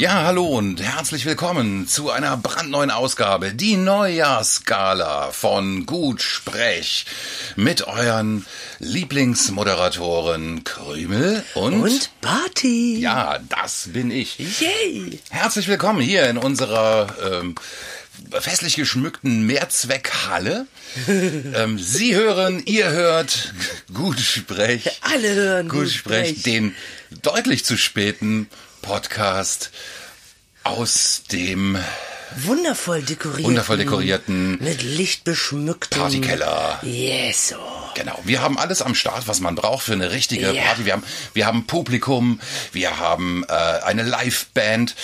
Ja, hallo und herzlich willkommen zu einer brandneuen Ausgabe, die Neujahrsgala von Gut Sprech mit euren Lieblingsmoderatoren Krümel und, Und Barty. ja, das bin ich. Yay. Herzlich willkommen hier in unserer ähm, festlich geschmückten Mehrzweckhalle. ähm, Sie hören, ihr hört Gut Sprech. Alle hören Gut Gut Sprech, Sprech. den deutlich zu späten Podcast aus dem Wundervoll dekoriert. wundervoll dekorierten Mit Licht beschmücktem. Partykeller. Yes. Oh. Genau, wir haben alles am Start, was man braucht für eine richtige Ja. Party. Wir haben, wir haben Publikum, wir haben äh, eine Liveband,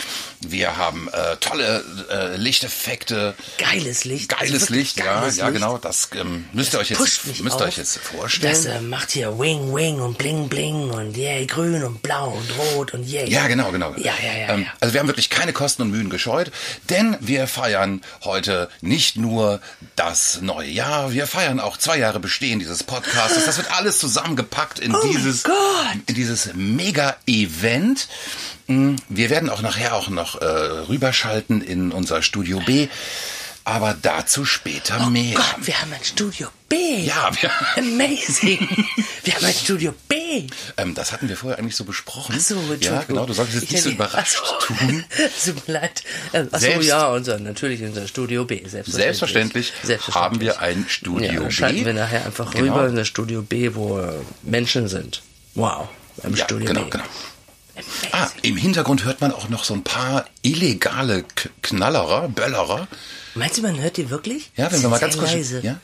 wir haben äh, tolle äh, Lichteffekte, Geiles Licht. geiles Also Licht, ja, geiles ja, Licht. genau. Das ähm, müsst ihr euch jetzt müsst ihr euch jetzt vorstellen. Das äh, macht hier Wing Wing und Bling Bling und yay, grün und blau und rot und yay. Ja, genau, genau. Ja, ja, ja, Ähm, ja. Also wir haben wirklich keine Kosten und Mühen gescheut, denn wir feiern heute nicht nur das neue Jahr, wir feiern auch zwei Jahre Bestehen dieses Podcasts. Das wird alles zusammengepackt in Oh dieses in dieses Mega-Event. Wir werden auch nachher auch noch äh, rüberschalten in unser Studio B, aber dazu später mehr. Oh Gott, wir haben ein Studio B. Ja, wir, Amazing. wir haben ein Studio B. ähm, das hatten wir vorher eigentlich so besprochen. Ach so, ja, genau. Du solltest jetzt Ich nicht so überrascht Ach so. tun. Tut mir leid. Ähm, Achso, Selbst- ja, unser, natürlich unser Studio B. Selbstverständlich. Selbstverständlich, Selbstverständlich. haben wir ein Studio ja, B. schalten wir nachher einfach Genau. rüber in das Studio B, wo äh, Menschen sind. Wow. Im Ja, Studio genau, B. genau. Ah, im Hintergrund hört man auch noch so ein paar illegale K Knallerer, Böllerer. Meinst du, man hört die wirklich? Ja, wenn wir mal ganz kurz. leise. Ja?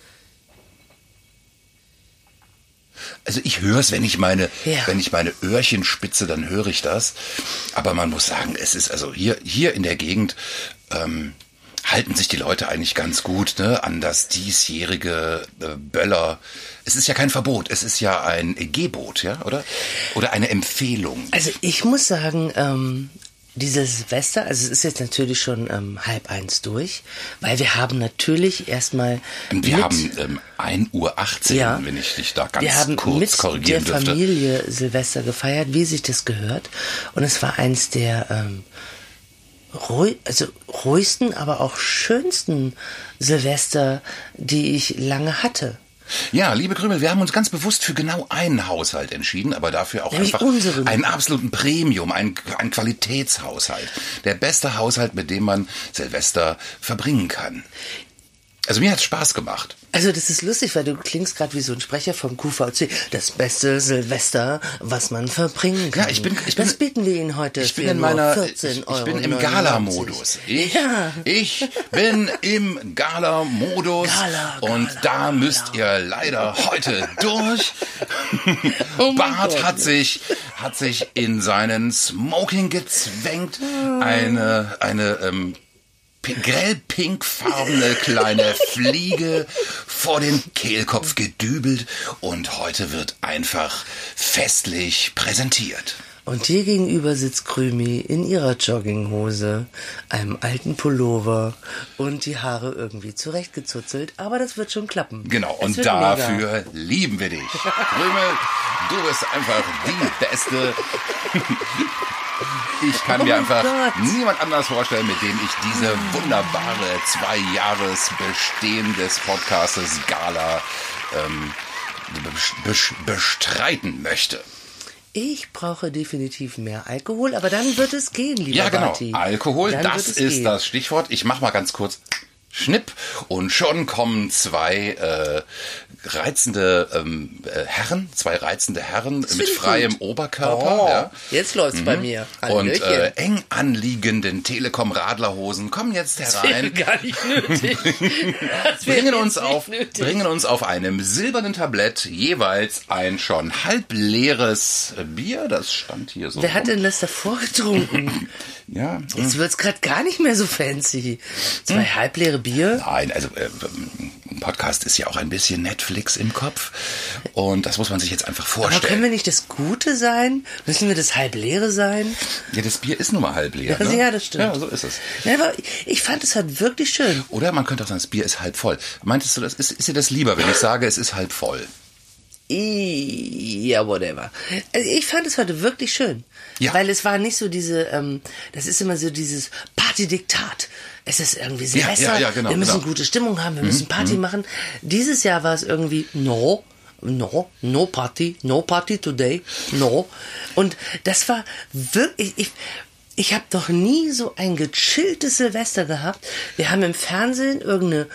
Also ich höre es, wenn ich meine, Ja. wenn ich meine Öhrchen spitze, dann höre ich das. Aber man muss sagen, es ist also hier, hier in der Gegend ähm, halten sich die Leute eigentlich ganz gut ne, an das diesjährige äh, Böller. Es ist ja kein Verbot, es ist ja ein Gebot, ja, oder? Oder eine Empfehlung. Also ich muss sagen, ähm, dieses Silvester, also es ist jetzt natürlich schon ähm, halb eins durch, weil wir haben natürlich erstmal Wir mit, haben ähm, 1.18 Uhr, ja, wenn ich dich da ganz wir haben kurz mit der korrigieren dürfte. Familie Silvester gefeiert, wie sich das gehört. Und es war eins der ähm, ruhig, also ruhigsten, aber auch schönsten Silvester, die ich lange hatte. Ja, liebe Krümel, wir haben uns ganz bewusst für genau einen Haushalt entschieden, aber dafür auch Nämlich einfach unseren. einen absoluten Premium, einen, einen Qualitätshaushalt. Der beste Haushalt, mit dem man Silvester verbringen kann. Also mir hat's Spaß gemacht. Also das ist lustig, weil du klingst gerade wie so ein Sprecher vom QVC. Das beste Silvester, was man verbringen kann. Ja, ich bin- ich bin- das bieten wir Ihnen heute Ich bin in meiner, 14 ich, ich Euro. bin im Gala-Modus. Ich, Ja. ich bin im Gala-Modus Gala, und Gala, da müsst ihr leider heute durch. Oh Bart Gott. hat sich, hat sich in seinen Smoking gezwängt. Eine, eine, ähm, pi- grell pinkfarbene kleine Fliege vor den Kehlkopf gedübelt und heute wird einfach festlich präsentiert. Und dir gegenüber sitzt Krümi in ihrer Jogginghose, einem alten Pullover und die Haare irgendwie zurechtgezuzelt. Aber das wird schon klappen. Genau, Es und wird mega. dafür lieben wir dich. Krümel, du bist einfach die Beste. Ich kann Oh mir einfach Gott. niemand anders vorstellen, mit dem ich diese wunderbare zwei Jahres Bestehen des Podcastes Gala ähm, bes- bes- bestreiten möchte. Ich brauche definitiv mehr Alkohol, aber dann wird es gehen, lieber Ja, genau. Barty. Alkohol, Dann das ist gehen. das Stichwort. Ich mach mal ganz kurz Schnipp und schon kommen zwei äh, reizende ähm, äh, Herren, zwei reizende Herren mit find ich freiem gut. Oberkörper. Oh, ja. jetzt läuft's bei mir. Und Hallöchen. äh, eng anliegenden Telekom-Radlerhosen kommen jetzt herein, gar nicht nötig. Das bringen uns, auf, nötig. bringen uns auf einem silbernen Tablett jeweils ein schon halb leeres Bier. Das stand hier so. Wer hat denn das davor getrunken? Ja, Jetzt wird's gerade gar nicht mehr so fancy. Zwei Hm. halbleere Bier. Nein, also äh, ein Podcast ist ja auch ein bisschen Netflix im Kopf und das muss man sich jetzt einfach Aber können vorstellen. wir nicht das Gute sein? Müssen wir das halbleere sein? Ja, das Bier ist nun mal halb leer. Ja, ne? ja, das stimmt. Ja, so ist es. Ja, aber ich fand es halt wirklich schön. Oder man könnte auch sagen, das Bier ist halb voll. Meintest du, das ist, ist dir das lieber, wenn ich sage, es ist halb voll? Ja, whatever. Also ich fand es heute wirklich schön. Ja. Weil es war nicht so diese, ähm, das ist immer so dieses Partydiktat. Es ist irgendwie Silvester, ja, ja, genau, wir müssen genau. gute Stimmung haben, wir müssen Party machen. Dieses Jahr war es irgendwie, no, no, no Party, no Party today, no. Und das war wirklich, ich, ich habe doch nie so ein gechilltes Silvester gehabt. Wir haben im Fernsehen irgendeine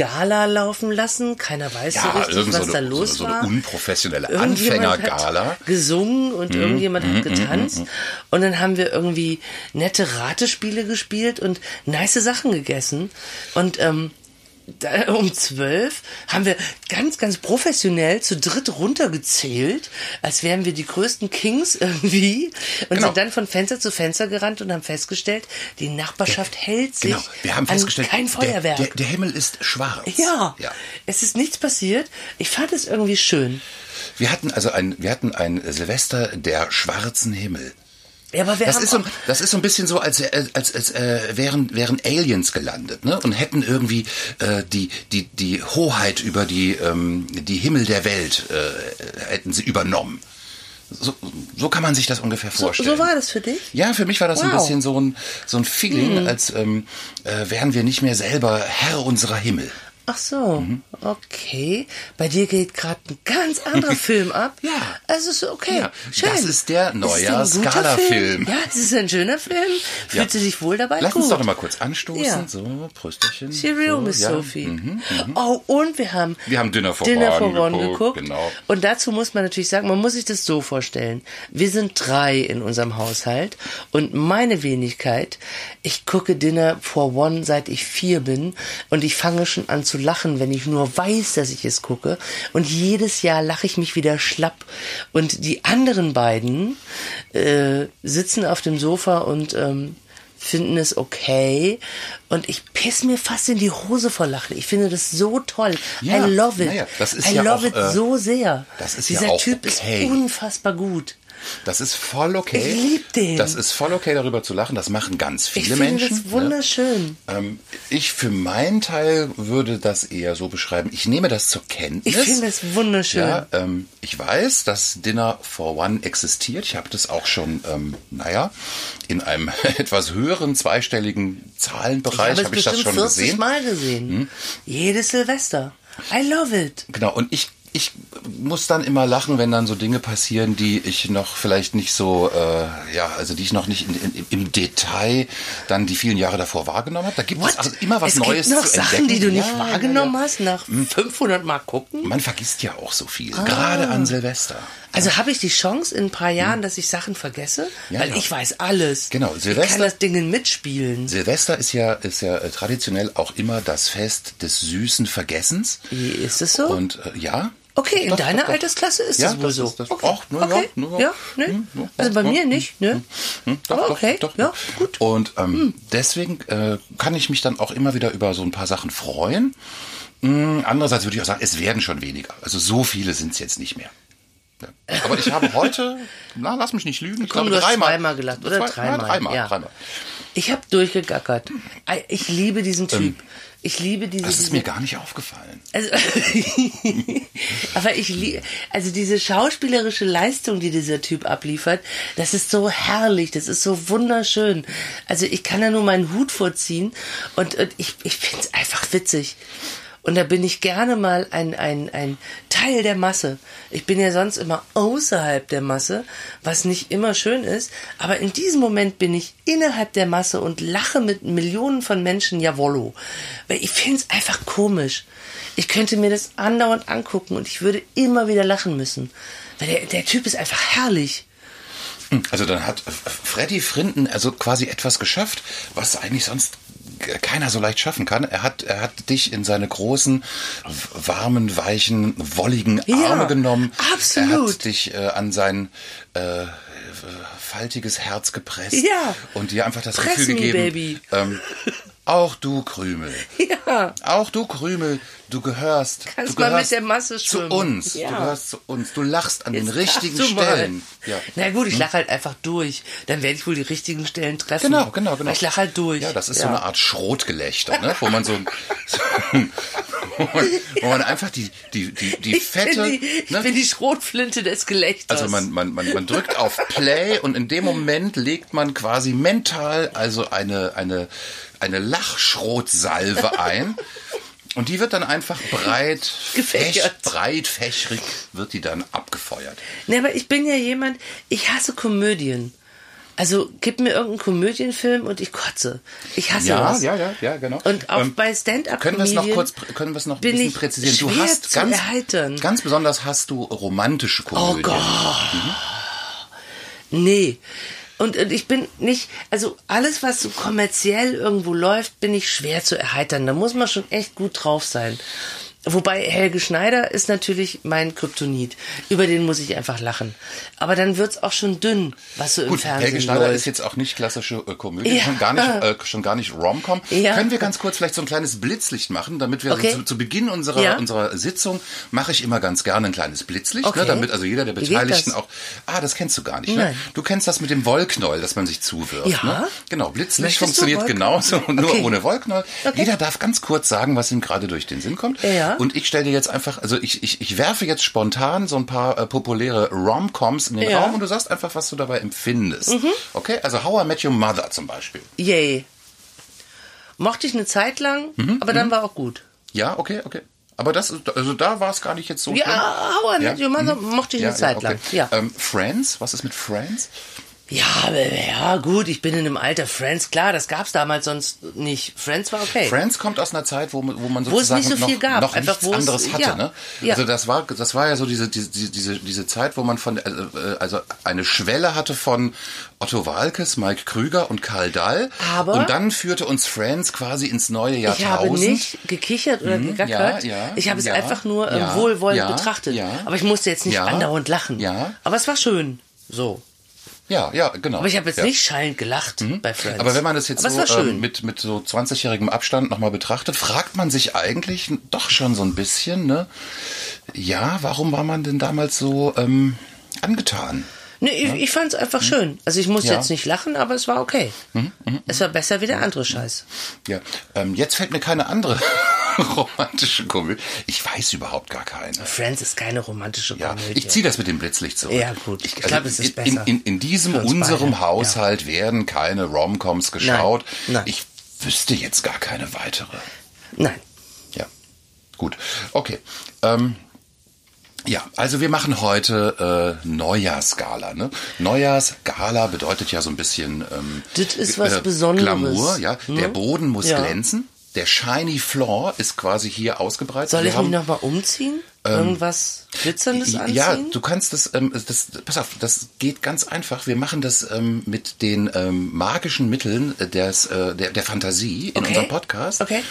Gala laufen lassen. Keiner weiß so Ja, richtig, irgend was so da eine, los so, so war. eine unprofessionelle Anfängergala. gesungen und irgendjemand hat getanzt. Und dann haben wir irgendwie nette Ratespiele gespielt und nice Sachen gegessen. Und ähm, da, um zwölf haben wir ganz, ganz professionell zu dritt runtergezählt, als wären wir die größten Kings irgendwie und Genau. sind dann von Fenster zu Fenster gerannt und haben festgestellt, die Nachbarschaft hält sich Genau, wir haben festgestellt, kein Feuerwerk. Der, der, der Himmel ist schwarz. ja, ja. es ist nichts passiert. Ich fand es irgendwie schön. Wir hatten also ein, wir hatten ein Silvester der schwarzen Himmel. Ja, aber wir Das haben ist, so, das ist so ein bisschen so, als, als, als, als äh, wären, wären Aliens gelandet ne? und hätten irgendwie äh, die, die, die Hoheit über die, ähm, die Himmel der Welt äh, hätten sie übernommen. So, so kann man sich das ungefähr so, vorstellen. so war das für dich? Ja, für mich war das ein Wow. Hm. bisschen so ein, so ein Feeling, als ähm, äh, wären wir nicht mehr selber Herr unserer Himmel. Ach so, Mhm. okay. Bei dir geht gerade ein ganz anderer Film ab. Ja. Also ist okay. Ja, Schön. das ist der Ist es ein guter Neujahrs-Gala-Film. Film? Ja, es ist ein schöner Film. Fühlt Ja. sie sich wohl dabei? Lass Gut. uns doch noch mal kurz anstoßen. Ja. So, Prösterchen. Cheerio, so, Miss ja. Sophie. Mhm, mhm. Oh, und wir haben Wir haben Dinner for Dinner One for One geguckt, geguckt. genau. Und dazu muss man natürlich sagen, man muss sich das so vorstellen. Wir sind drei in unserem Haushalt und meine Wenigkeit, ich gucke Dinner for One seit ich vier bin und ich fange schon an zu lachen, wenn ich nur weiß, dass ich es gucke. Und jedes Jahr lache ich mich wieder schlapp. Und die anderen beiden äh, sitzen auf dem Sofa und ähm, finden es okay und ich piss mir fast in die Hose vor Lachen. Ich finde das so toll. Ja, I love it. ist I ja love auch, it äh, so sehr. ja Dieser auch Typ okay. ist unfassbar gut. Das ist voll okay. Ich lieb den. Das ist voll okay, darüber zu lachen. Das machen ganz viele Ich finde Menschen. das wunderschön. Ne? Ähm, ich für meinen Teil würde das eher so beschreiben. Ich nehme das zur Kenntnis. Ich finde das wunderschön. Ja, ähm, ich weiß, dass Dinner for One existiert. Ich habe das auch schon, ähm, naja, in einem etwas höheren zweistelligen Zahlenbereich habe es ich das bestimmt schon 40 gesehen. Hm? Mal gesehen. Jedes Silvester. I love it. Genau, und ich, ich muss dann immer lachen, wenn dann so Dinge passieren, die ich noch vielleicht nicht so, äh, ja, also die ich noch nicht in, in, im Detail dann die vielen Jahre davor wahrgenommen habe. Da gibt es What? also immer was es Neues gibt noch zu Sachen, entdecken. die du nicht Ja, ja, wahrgenommen ja. hast nach 500 Mal gucken. Man vergisst ja auch so viel, gerade an Silvester. Also habe ich die Chance in ein paar Jahren, dass ich Sachen vergesse? Hm. Ja, Weil ja. ich weiß alles. Genau, Ich Silvester- kann das Ding mitspielen. Silvester ist ja, ist ja äh, traditionell auch immer das Fest des süßen Vergessens. Ist es so? Und äh, ja. Okay, in deiner. Altersklasse ist Ja, das wohl so. ist das- okay. na ja, na ja. ja, ne? Hm, ja, also bei ja, mir hm, nicht, ne? Hm, doch, Aber okay, doch, ja, doch. gut. Und ähm, deswegen äh, kann ich mich dann auch immer wieder über so ein paar Sachen freuen. Hm, andererseits würde ich auch sagen, es werden schon weniger. Also so viele sind es jetzt nicht mehr. Ja. Aber ich habe heute, na, lass mich nicht lügen, ich Komm, glaube dreimal. zweimal gelacht, oder Zwei- dreimal, ja. dreimal. Ich habe durchgegackert. Ich liebe diesen Typ. Ich liebe diese. Das ist diese mir gar nicht aufgefallen. also, aber ich liebe, also diese schauspielerische Leistung, die dieser Typ abliefert, das ist so herrlich, das ist so wunderschön. Also ich kann da nur meinen Hut vorziehen und, und ich, ich finde es einfach witzig. Und da bin ich gerne mal ein, ein, ein Teil der Masse. Ich bin ja sonst immer außerhalb der Masse, was nicht immer schön ist. Aber in diesem Moment bin ich innerhalb der Masse und lache mit Millionen von Menschen, jawollo. Weil ich finde es einfach komisch. Ich könnte mir das andauernd angucken und ich würde immer wieder lachen müssen. Weil der, der Typ ist einfach herrlich. Also dann hat Freddy Frinton also quasi etwas geschafft, was eigentlich sonst keiner so leicht schaffen kann. Er hat, er hat dich in seine großen, warmen, weichen, wolligen Ja, Arme genommen. absolut. Er hat dich äh, an sein äh, faltiges Herz gepresst Ja. und dir einfach das Press Gefühl gegeben. Ähm, auch du Krümel. Ja. Auch du Krümel, du gehörst. Kannst du mal gehörst mit der Masse zu schwimmen. uns. Ja. Du gehörst zu uns. Du lachst an den Jetzt richtigen du mal. Stellen. Ja. Hm? Na gut, ich lache halt einfach durch. Dann werde ich wohl die richtigen Stellen treffen. Genau, genau, genau. Ich lache halt durch. Ja, das ist so eine Art Schrotgelächter, ne? wo man so, wo, man, einfach die, die, die, die Ich bin fette, die, ich ne? bin die Schrotflinte des Gelächters. Also man, man, man, man drückt auf Play und in dem Moment legt man quasi mental also eine, eine, eine Lachschrotsalve ein. Und die wird dann einfach breit, Gefächert. fäch- breit, fächrig wird die dann abgefeuert. Ne, aber ich bin ja jemand, ich hasse Komödien. Also gib mir irgendeinen Komödienfilm und ich kotze. Ich hasse Ja, das. ja, ja, ja, genau. Und auch Ähm, bei Stand-up Können wir es noch kurz, können wir es noch ein bisschen präzisieren? Du hast ganz, erheitern. ganz besonders hast du romantische Oh Komödien. Gott. Nee. Und, und ich bin nicht, also alles, was so kommerziell irgendwo läuft, bin ich schwer zu erheitern. Da muss man schon echt gut drauf sein. Wobei Helge Schneider ist natürlich mein Kryptonit. Über den muss ich einfach lachen. Aber dann wird's auch schon dünn, was so im Gut, Fernsehen Helge Schneider läuft. ist jetzt auch nicht klassische äh, Komödie, Ja. schon gar nicht, äh, schon gar nicht Rom-Com. Ja. Können wir ganz kurz vielleicht so ein kleines Blitzlicht machen, damit wir Okay. zu, zu Beginn unserer, Ja. unserer Sitzung mache ich immer ganz gerne ein kleines Blitzlicht, Okay. ne, damit also jeder der Beteiligten auch, ah, das kennst du gar nicht, ne? Du kennst das mit dem Wollknäuel, dass man sich zuwirft, Ja. ne? Genau, Blitzlicht Möchtest funktioniert genauso, nur Okay. ohne Wollknäuel. Jeder darf ganz kurz sagen, was ihm gerade durch den Sinn kommt. Ja. Und ich stelle dir jetzt einfach, also ich, ich, ich werfe jetzt spontan so ein paar äh, populäre Rom-Coms in den Ja. Mhm. Raum und du sagst einfach, was du dabei empfindest. Okay, also How I Met Your Mother zum Beispiel. Yay. Mochte ich eine Zeit lang, Mhm, aber dann war auch gut. Ja, okay, okay. Aber das, also da war es gar nicht jetzt so schlimm. Ja, How I Met Your Mother mochte ich eine Zeit lang. Ja. Ähm, Friends, was ist mit Friends? Ja, ja, gut, ich bin in einem Alter. Friends, klar, das gab's damals sonst nicht. Friends war okay. Friends kommt aus einer Zeit, wo, wo man sozusagen nicht so noch, viel gab, noch einfach nichts es- anderes hatte. ja, Ne? ja. Also das war, das war ja so diese, diese, diese, diese Zeit, wo man von, äh, äh, also eine Schwelle hatte von Otto Walkes, Mike Krüger und Karl Dahl. Aber- und dann führte uns Friends quasi ins neue ich Jahrtausend. habe nicht gekichert oder gegackert. ja, ja, ich habe es einfach nur ähm, wohlwollend betrachtet. ja. aber ich musste jetzt nicht andauernd lachen. ja. Aber es war schön. So. Ja, ja, genau. Aber ich habe jetzt ja. Mhm. nicht schallend gelacht bei Friends. Aber wenn man das jetzt aber so ähm, mit, mit so 20-jährigem Abstand nochmal betrachtet, fragt man sich eigentlich doch schon so ein bisschen, ne? Ja, warum war man denn damals so ähm, angetan? Nee, ich, ich fand es einfach schön. Also ich musste Ja. Mhm, jetzt nicht lachen, aber es war okay. es war besser wie der andere Scheiß. Ja, ähm, jetzt fällt mir keine andere romantische Komödie. Ich weiß überhaupt gar keine. Friends ist keine romantische Ja, Komödie. ich ziehe das mit dem Blitzlicht zurück. Ja, gut. Ich glaub, es ist in, in, besser. in, in diesem unserem beide, Haushalt werden keine Romcoms geschaut. Nein. Ich wüsste jetzt gar keine weitere. Nein. Ja, gut. Okay. Ähm, ja, also wir machen heute äh, Neujahrsgala. Ne? Neujahrsgala bedeutet ja so ein bisschen ähm, Das ist was Besonderes, Glamour, ja. Der ne? Boden muss Ja. glänzen. Der shiny floor ist quasi hier ausgebreitet. Soll ich haben- mich nochmal umziehen? Irgendwas Glitzerndes anziehen? ja, du kannst das, ähm, das, pass auf, das geht ganz einfach. Wir machen das ähm, mit den ähm, magischen Mitteln des, äh, der, der Fantasie in Okay. unserem Podcast. Okay.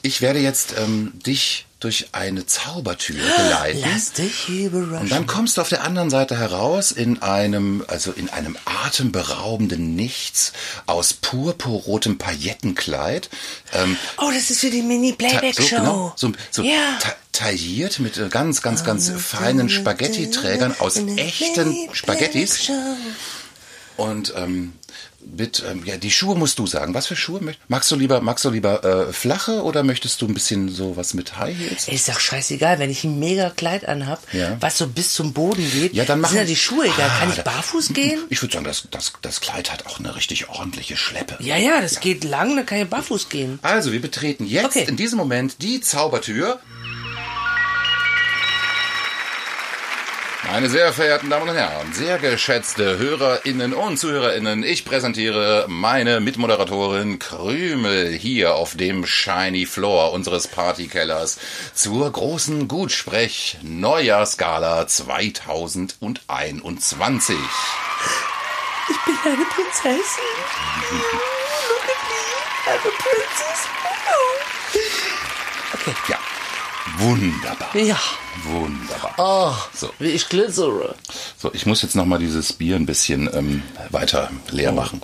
Ich werde jetzt ähm, dich durch eine Zaubertür geleiten. Lass dich überraschen. Und dann kommst du auf der anderen Seite heraus in einem, also in einem atemberaubenden Nichts aus purpurrotem Paillettenkleid. Ähm, oh, das ist für die Mini-Playback-Show. so, genau, so, so ja. ta tailliert mit äh, ganz, ganz, ganz feinen Spaghetti-Trägern aus echten Spaghettis. Und ähm, mit, ähm, ja, die Schuhe musst du sagen. Was für Schuhe? Magst du lieber, magst du lieber äh, flache oder möchtest du ein bisschen so was mit High Heels? Ist doch scheißegal, wenn ich ein mega Kleid anhab, Ja. was so bis zum Boden geht, Ja, dann machen- sind ja die Schuhe egal. Ah, Kann ich da- barfuß gehen? Ich würde sagen, das, das, das Kleid hat auch eine richtig ordentliche Schleppe. Ja, ja, das geht lang, dann kann ich barfuß gehen. Also, wir betreten jetzt Okay. in diesem Moment die Zaubertür. Meine sehr verehrten Damen und Herren, sehr geschätzte HörerInnen und ZuhörerInnen, ich präsentiere meine Mitmoderatorin Krümel hier auf dem Shiny Floor unseres Partykellers zur großen Gutsprech Neujahrsgala 2021. Ich bin eine Prinzessin. Look at me, I'm a princess. Okay. Ja, wunderbar. Ja. Wunderbar. Oh, So. wie ich glitzere. So, ich muss jetzt noch mal dieses Bier ein bisschen ähm, weiter leer machen.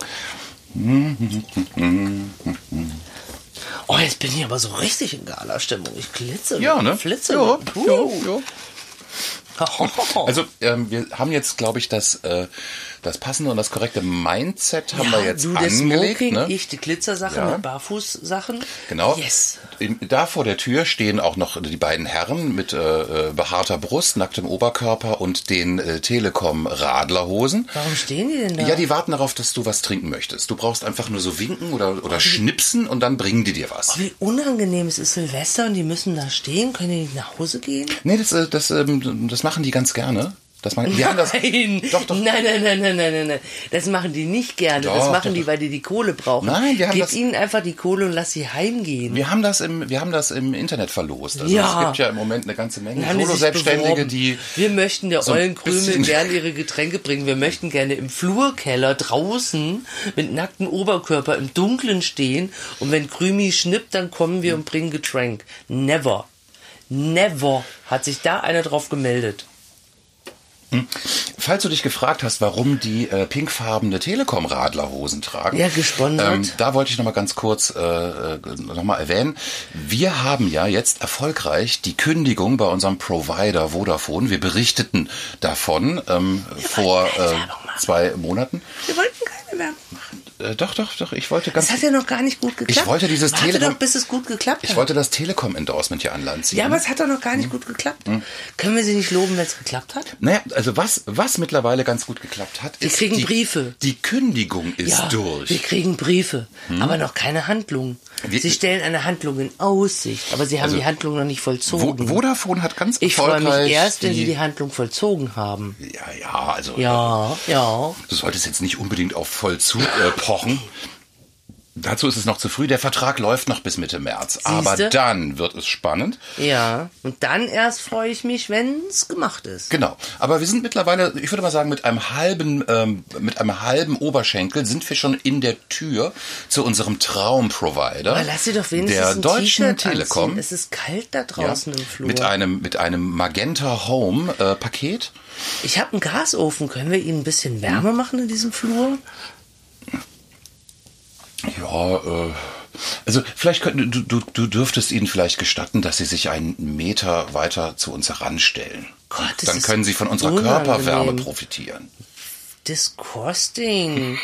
Oh, jetzt bin ich aber so richtig in Gala-Stimmung. Ich glitze. Ja, ne? Flitze. Ja, Uh. ja, ja. Also ähm, wir haben jetzt, glaube ich, das, äh, das passende und das korrekte Mindset haben wir jetzt du, angelegt. Smoking, ne? ich die Glitzersachen Ja. mit Barfußsachen. Genau. Yes. Da vor der Tür stehen auch noch die beiden Herren mit äh, äh, behaarter Brust, nacktem Oberkörper und den äh, Telekom-Radlerhosen. Warum stehen die denn da? Ja, die warten darauf, dass du was trinken möchtest. Du brauchst einfach nur so winken oder, oder schnipsen und dann bringen die dir was. Oh, wie unangenehm. Es ist Silvester und die müssen da stehen. Können die nicht nach Hause gehen? Nee, das, äh, das, ähm, das machen die ganz gerne. Das machen, wir haben das, Nein. Doch, doch. nein, nein, nein, nein, nein, nein, nein. Das machen die nicht gerne. das Doch, machen doch, die, weil die die Kohle brauchen. Nein, wir haben Gib das- ihnen einfach die Kohle und lass sie heimgehen. Wir haben das im, wir haben das im Internet verlost. Also Ja. es gibt ja im Moment eine ganze Menge Solo-Selbstständige, die Wir möchten der so ein ollen Krümel bisschen- gern ihre Getränke bringen. Wir möchten gerne im Flurkeller draußen mit nacktem Oberkörper im Dunkeln stehen. Und wenn Krümi schnippt, dann kommen wir und bringen Getränk. Never. Never hat sich da einer drauf gemeldet. Falls du dich gefragt hast, warum die äh, pinkfarbene Telekom-Radlerhosen tragen, Ja, gesponsert. ähm, da wollte ich noch mal ganz kurz äh, äh, noch mal erwähnen. Wir haben ja jetzt erfolgreich die Kündigung bei unserem Provider Vodafone. Wir berichteten davon ähm, vor äh, zwei Monaten. Wir wollten keine Werbung machen. Äh, doch, doch, doch. Ich wollte ganz. Das hat ja noch gar nicht gut geklappt. Ich wollte dieses Warte Telekom- doch, bis es gut geklappt ich hat. wollte das Telekom-Endorsement hier an Land ziehen. ja, aber es hat doch noch gar Hm. nicht gut geklappt. Können wir sie nicht loben, wenn es geklappt hat? Naja, also was, was mittlerweile ganz gut geklappt hat, Wir ist kriegen die, Briefe. Die Kündigung ist ja, durch. Wir kriegen Briefe, aber noch keine Handlung. Wir- sie stellen eine Handlung in Aussicht, aber sie haben Also, die Handlung noch nicht Vo vollzogen. Vodafone hat ganz ich freue erfolgreich mich erst, wenn die, sie die Handlung vollzogen haben. Ja, ja, also Ja, ja. du solltest jetzt nicht unbedingt auf Vollzug äh, pochen. Dazu ist es noch zu früh. Der Vertrag läuft noch bis Mitte März. Aber dann wird es spannend. Ja. Und dann erst freue ich mich, wenn es gemacht ist. Genau. Aber wir sind mittlerweile, ich würde mal sagen, mit einem halben, ähm, mit einem halben Oberschenkel sind wir schon in der Tür zu unserem Traumprovider. Aber lass sie doch wenigstens der ein Deutschen Telekom. anziehen. Es ist kalt da draußen im Flur. Mit einem, mit einem Magenta Home äh, Paket. ich habe einen Gasofen. Können wir ihnen ein bisschen Wärme machen in diesem Flur? Ja, äh, also vielleicht könnt, du, du, du dürftest ihnen vielleicht gestatten, dass sie sich einen Meter weiter zu uns heranstellen. Gott, Dann können sie von unserer unangenehm. Körperwärme profitieren. Disgusting.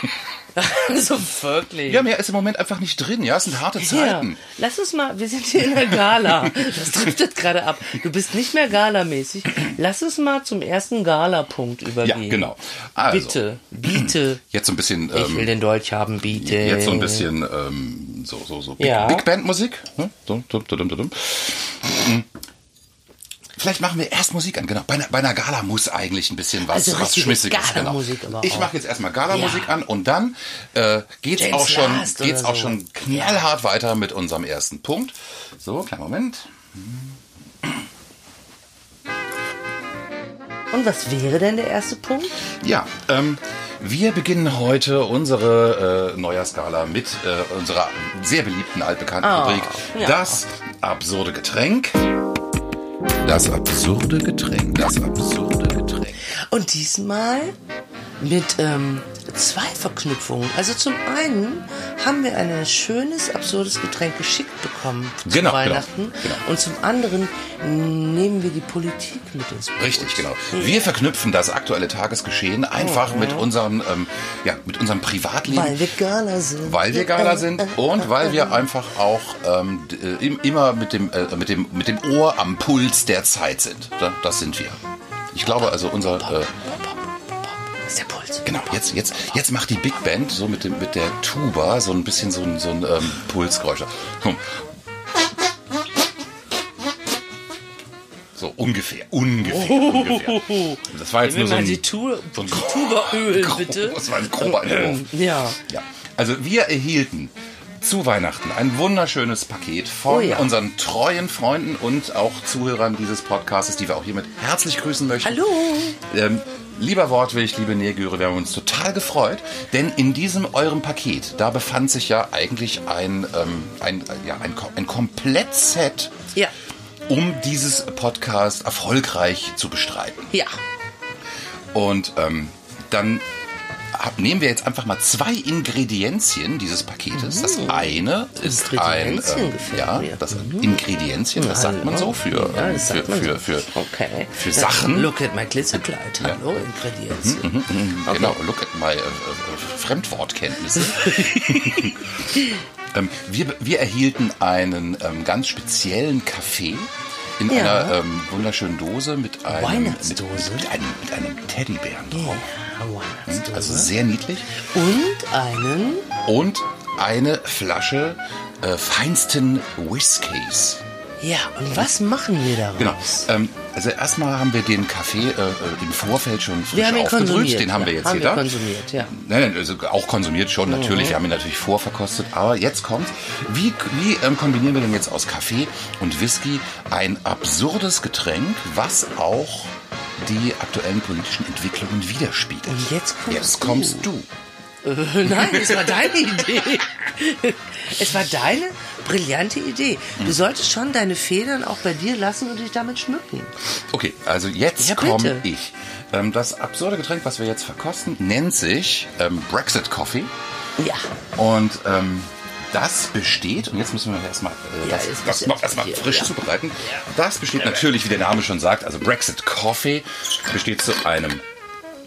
also wirklich. Ja, mehr ist im Moment einfach nicht drin, ja, es sind harte Ja, Zeiten. lass uns mal, wir sind hier in der Gala. Das driftet gerade ab. Du bist nicht mehr galamäßig. Lass uns mal zum ersten Gala-Punkt Ja, übergehen. genau. Also, Bitte, biete. Jetzt so ein bisschen, Ich will ähm, den Dolch haben, biete. jetzt so ein bisschen, ähm, so, so, so Big, Ja. Big Band Musik. Ne? Dum, dum, dum, dum. Vielleicht machen wir erst Musik an, genau. Bei einer, bei einer Gala muss eigentlich ein bisschen was, Also was Schmissiges. Genau. Ich mache jetzt erstmal Gala-Musik Ja. an und dann äh, geht's James auch schon, Last geht's auch so. schon knallhart weiter mit unserem ersten Punkt. So, kleinen Moment. Und was wäre denn der erste Punkt? Ja, ähm, wir beginnen heute unsere äh, Neujahrsgala mit äh, unserer sehr beliebten altbekannten Ah, Rubrik ja. Das absurde Getränk. Das absurde Getränk. Das absurde Getränk. Und diesmal mit ähm, zwei Verknüpfungen. Also zum einen haben wir ein schönes, absurdes Getränk geschickt bekommen zu Genau, genau, Weihnachten. genau. Und zum anderen nehmen wir die Politik mit ins Boot. Richtig, genau. Wir verknüpfen das aktuelle Tagesgeschehen einfach mit unserem, ähm, ja, mit unserem Privatleben. Weil wir Gala sind. weil wir Gala sind und weil wir einfach auch ähm, äh, im- immer mit dem, äh, mit, dem, mit dem Ohr am Puls der Zeit sind. Da- Das sind wir. Ich glaube also unser... Äh, Das ist der Puls. Genau, jetzt, jetzt, jetzt macht die Big Band so mit, dem, mit der Tuba so ein bisschen so ein, so ein ähm, Pulsgeräusch. Komm. So ungefähr, ungefähr, ungefähr. Das war jetzt nur so ein, die, Tu so ein Tuba-Öl, bitte. Das war ein grober Entwurf. Ja. Ja. Also wir erhielten zu Weihnachten ein wunderschönes Paket von Oh ja. unseren treuen Freunden und auch Zuhörern dieses Podcasts, die wir auch hiermit herzlich grüßen möchten. Hallo. Ähm, lieber Wortwig, liebe Nährgüre, wir haben uns total gefreut, denn in diesem eurem Paket, da befand sich ja eigentlich ein, ähm, ein, ja, ein, ein Komplettset, Ja. um dieses Podcast erfolgreich zu bestreiten. Ja. Und ähm, dann nehmen wir jetzt einfach mal zwei Ingredienzien dieses Paketes. Das eine ist ein, ähm, gefällt ja, das Ingredienzien, das sagt man so für, Ja, ähm, das für, sagt man für, so. für, okay. für Ja, Sachen. Look at my Glitzerkleid. Hallo, Ingredienzien. Genau, look at my äh, äh, Fremdwortkenntnisse. ähm, wir, wir erhielten einen ähm, ganz speziellen Kaffee in Ja. einer ähm, wunderschönen Dose mit einem, mit, Weihnachtsdose? mit einem, mit einem Teddybären drauf. Ja, Also sehr niedlich. Und einen Und eine Flasche äh, feinsten Whiskys. Ja, und was machen wir daraus? Genau. Ähm, also erstmal haben wir den Kaffee äh, äh, im Vorfeld schon frisch Wir haben ihn konsumiert. Den haben ja, wir jetzt haben hier wir da. konsumiert, ja. Nein, nein, also auch konsumiert schon, natürlich. Wir haben ihn natürlich vorverkostet. Aber jetzt kommt, wie, wie ähm, kombinieren wir denn jetzt aus Kaffee und Whisky ein absurdes Getränk, was auch die aktuellen politischen Entwicklungen widerspiegelt? Und jetzt kommst jetzt du. kommst du. Äh, Nein, es war deine Idee. Es war deine brillante Idee. Du solltest schon deine Federn auch bei dir lassen und dich damit schmücken. Okay, also jetzt Ja, komme ich. Ähm, das absurde Getränk, was wir jetzt verkosten, nennt sich ähm, Brexit Coffee. Ja. Und ähm, das besteht, und jetzt müssen wir erstmal äh, Ja, das, das ich- erstmal frisch ja. zubereiten. Das besteht natürlich, wie der Name schon sagt, also Brexit Coffee besteht zu einem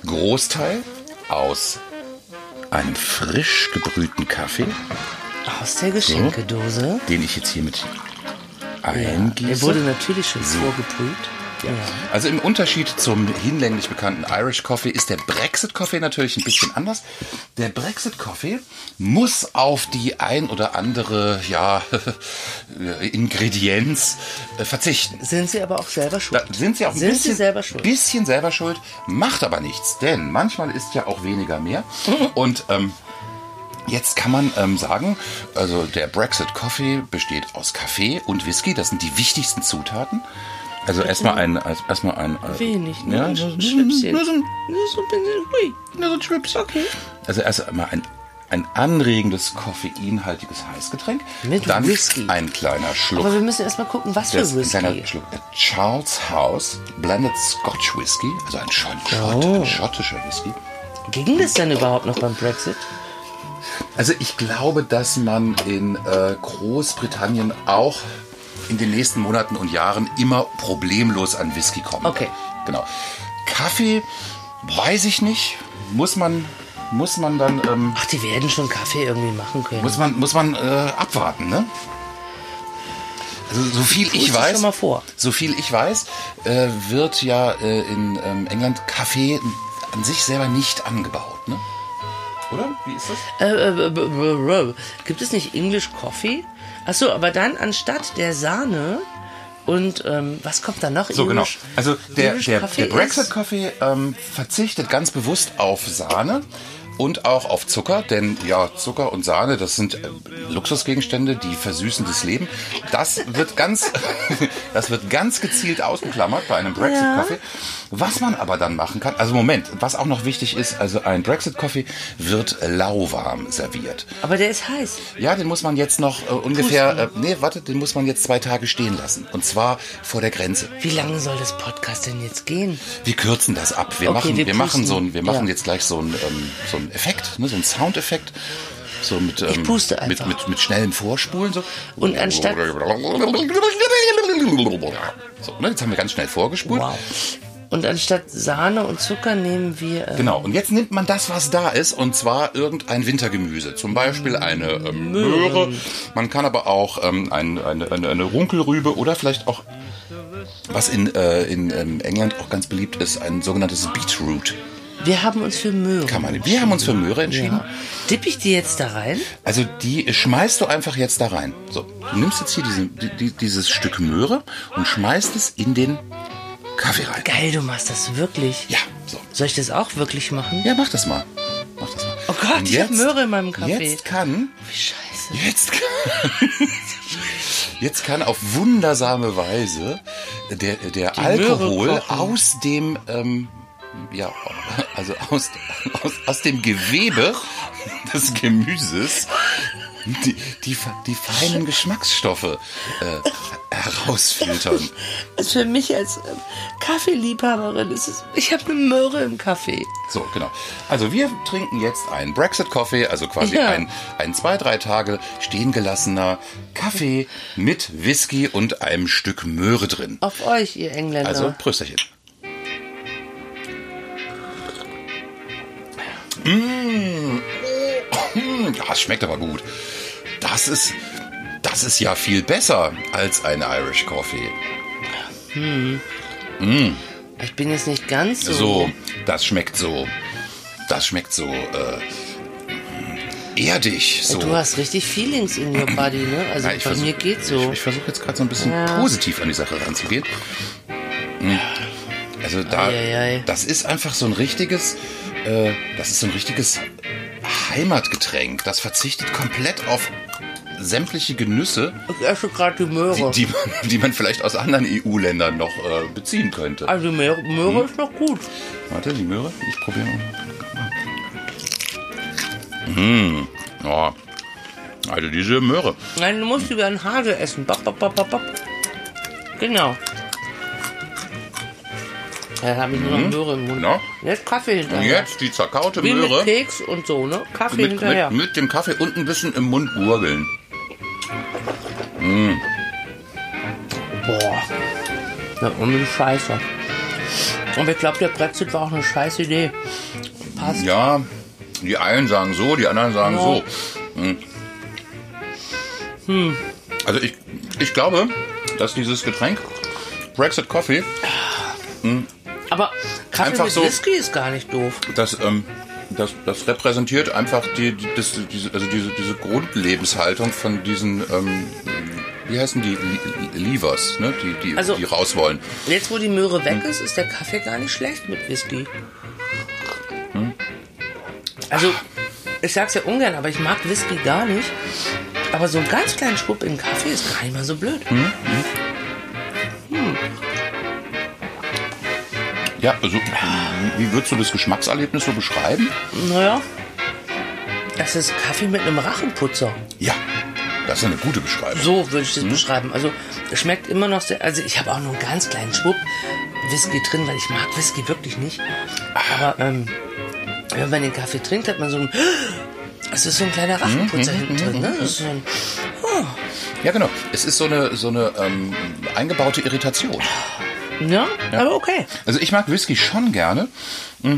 Großteil aus einem frisch gebrühten Kaffee, Aus der Geschenkedose. den ich jetzt hier mit Ja. eingieße. Der wurde natürlich schon vorgebrüht. Ja. Also im Unterschied zum hinlänglich bekannten Irish Coffee ist der Brexit Coffee natürlich ein bisschen anders. Der Brexit Coffee muss auf die ein oder andere ja, Ingredienz äh, verzichten. Sind sie aber auch selber schuld? Da sind sie auch ein Sind bisschen, selber schuld? bisschen selber schuld, macht aber nichts, denn manchmal ist ja auch weniger mehr. Und ähm, Jetzt kann man ähm, sagen, also der Brexit Coffee besteht aus Kaffee und Whisky, das sind die wichtigsten Zutaten. Also erstmal ein, also erstmal ein, äh, Wenig, ne? ja, Ein so, Schnipschen. Nur so ein, Nur so ein bisschen, hui. nur so ein Schnipschen. Okay. Also erst einmal ein, ein anregendes, koffeinhaltiges Heißgetränk. Mit dann Whisky. ein kleiner Schluck. Aber wir müssen erstmal gucken, was für ist ein Whisky. kleiner Schluck Charles House Blended Scotch Whisky, also ein, Schott, Oh. ein schottischer Whisky. Ging das denn überhaupt noch beim Brexit? Also ich glaube, dass man in äh, Großbritannien auch in den nächsten Monaten und Jahren immer problemlos an Whisky kommt. Okay. Genau. Kaffee, weiß ich nicht. Muss man, muss man dann, ähm, Ach, die werden schon Kaffee irgendwie machen können. muss man, muss man äh, abwarten, ne? Also so viel ich du weiß, schon mal vor. so viel ich weiß, äh, wird ja äh, in ähm, England Kaffee an sich selber nicht angebaut, ne? Oder? Wie ist das? Äh, äh, b- b- gibt es nicht English Coffee? Achso, aber dann anstatt der Sahne und ähm, was kommt da noch? So, genau. English- Also der, der, der Brexit Coffee ähm, verzichtet ganz bewusst auf Sahne und auch auf Zucker, denn ja, Zucker und Sahne, das sind äh, Luxusgegenstände, die versüßen das Leben. Das wird ganz, das wird ganz gezielt ausgeklammert bei einem Brexit Coffee. Was man aber dann machen kann, also Moment, was auch noch wichtig ist, also ein Brexit Coffee wird lauwarm serviert. Aber der ist heiß. Ja, den muss man jetzt noch äh, ungefähr, äh, nee, warte, den muss man jetzt zwei Tage stehen lassen. Und zwar vor der Grenze. Wie lange soll das Podcast denn jetzt gehen? Wir kürzen das ab. Wir Okay, machen, wir wir, machen so ein, wir machen Ja. jetzt gleich so ein, ähm, so ein Effekt, ne, so ein Soundeffekt. So mit, ähm, puste mit, einfach. mit, mit schnellen Vorspulen. So. Und anstatt- So, ne, jetzt haben wir ganz schnell vorgespult. Wow. Und anstatt Sahne und Zucker nehmen wir. Äh, Genau, und jetzt nimmt man das, was da ist, und zwar irgendein Wintergemüse. Zum Beispiel eine ähm, Möhre. Man kann aber auch ähm, ein, eine, eine, eine Runkelrübe oder vielleicht auch, was in, äh, in ähm, England auch ganz beliebt ist, ein sogenanntes Beetroot. Wir haben uns für Möhre. Kann man, wir haben uns für Möhre entschieden. Ja. Dipp ich die jetzt da rein? Also die schmeißt du einfach jetzt da rein. So, du nimmst jetzt hier diesen, die, die, dieses Stück Möhre und schmeißt es in den Kaffee rein. Geil, du machst das wirklich. Ja, so. Soll ich das auch wirklich machen? Ja, mach das mal. Mach das mal. Oh Gott, Und ich hab Möhre in meinem Kaffee. Jetzt kann, Wie scheiße. jetzt kann, jetzt kann auf wundersame Weise der, der Die Alkohol aus dem, ähm, ja, also aus, aus, aus dem Gewebe des Gemüses die, die, die feinen Geschmacksstoffe äh, herausfiltern. Also für mich als ähm, Kaffeeliebhaberin ist es, ich habe eine Möhre im Kaffee. So, genau. Also wir trinken jetzt einen Brexit Coffee, also quasi Ja. ein, ein zwei, drei Tage stehen gelassener Kaffee mit Whisky und einem Stück Möhre drin. Auf euch, ihr Engländer. Also Prösterchen. Mmh. Oh, Das schmeckt aber gut. Das ist, das ist ja viel besser als ein Irish Coffee. ich bin jetzt nicht ganz so. So, das schmeckt so. Das schmeckt so äh, erdig. So. Du hast richtig Feelings in your body, ne? Also Ja, ich bei versuch- mir geht's so. Ich, ich versuche jetzt gerade so ein bisschen Ja. positiv an die Sache ranzugehen. Hm. Also da, Eieiei. das ist einfach so ein richtiges, äh, das ist so ein richtiges Heimatgetränk. Das verzichtet komplett auf sämtliche Genüsse, ich esse gerade die Möhre. die, die, man, die man vielleicht aus anderen EU-Ländern noch äh, beziehen könnte. also Möhre, Möhre Hm? ist noch gut. Warte, die Möhre, ich probiere mal. Mmh. Ja. Also diese Möhre. Nein, du musst über einen Hase essen. Bop, bop, bop, bop, bop. Genau. Da habe ich nur noch Möhre im Mund. Ja. Jetzt Kaffee Und hinterher. jetzt die zerkaute Wie Möhre. mit Keks und so, ne? Kaffee mit, hinterher. mit, mit dem Kaffee und ein bisschen im Mund gurgeln. Boah. Na, und die Scheiße. Und ich glaube, der Brexit war auch eine scheiß Idee. Passt. Ja, die einen sagen so, die anderen sagen Ja. so. Hm. Also ich, ich glaube, dass dieses Getränk Brexit Coffee, Aber Kaffee Einfach mit so- Whisky ist gar nicht doof. das, ähm, das, das repräsentiert einfach die, die, das, diese, also diese, diese Grundlebenshaltung von diesen, ähm, wie heißen die, Leavers, ne? die, die, Also- die raus wollen. Jetzt, wo die Möhre weg ist, ist der Kaffee gar nicht schlecht mit Whisky. Also, ich sag's ja ungern, aber ich mag Whisky gar nicht. Aber so einen ganz kleinen Schwupp in Kaffee ist gar nicht mal so blöd. Ja, also wie würdest du das Geschmackserlebnis so beschreiben? Naja, das ist Kaffee mit einem Rachenputzer. Ja, das ist eine gute Beschreibung. So würde ich Mhm. das beschreiben. Also, es schmeckt immer noch sehr. Also, ich habe auch nur einen ganz kleinen Schwupp Whisky drin, weil ich mag Whisky wirklich nicht. Aber ähm, wenn man den Kaffee trinkt, hat man so ein. Es ist so ein kleiner Rachenputzer Mhm, hinten drin, ne? Das ist so ein. Ja, genau. Es ist so eine, so eine ähm, eingebaute Irritation. Ja, aber okay. Also ich mag Whisky schon gerne. Mm,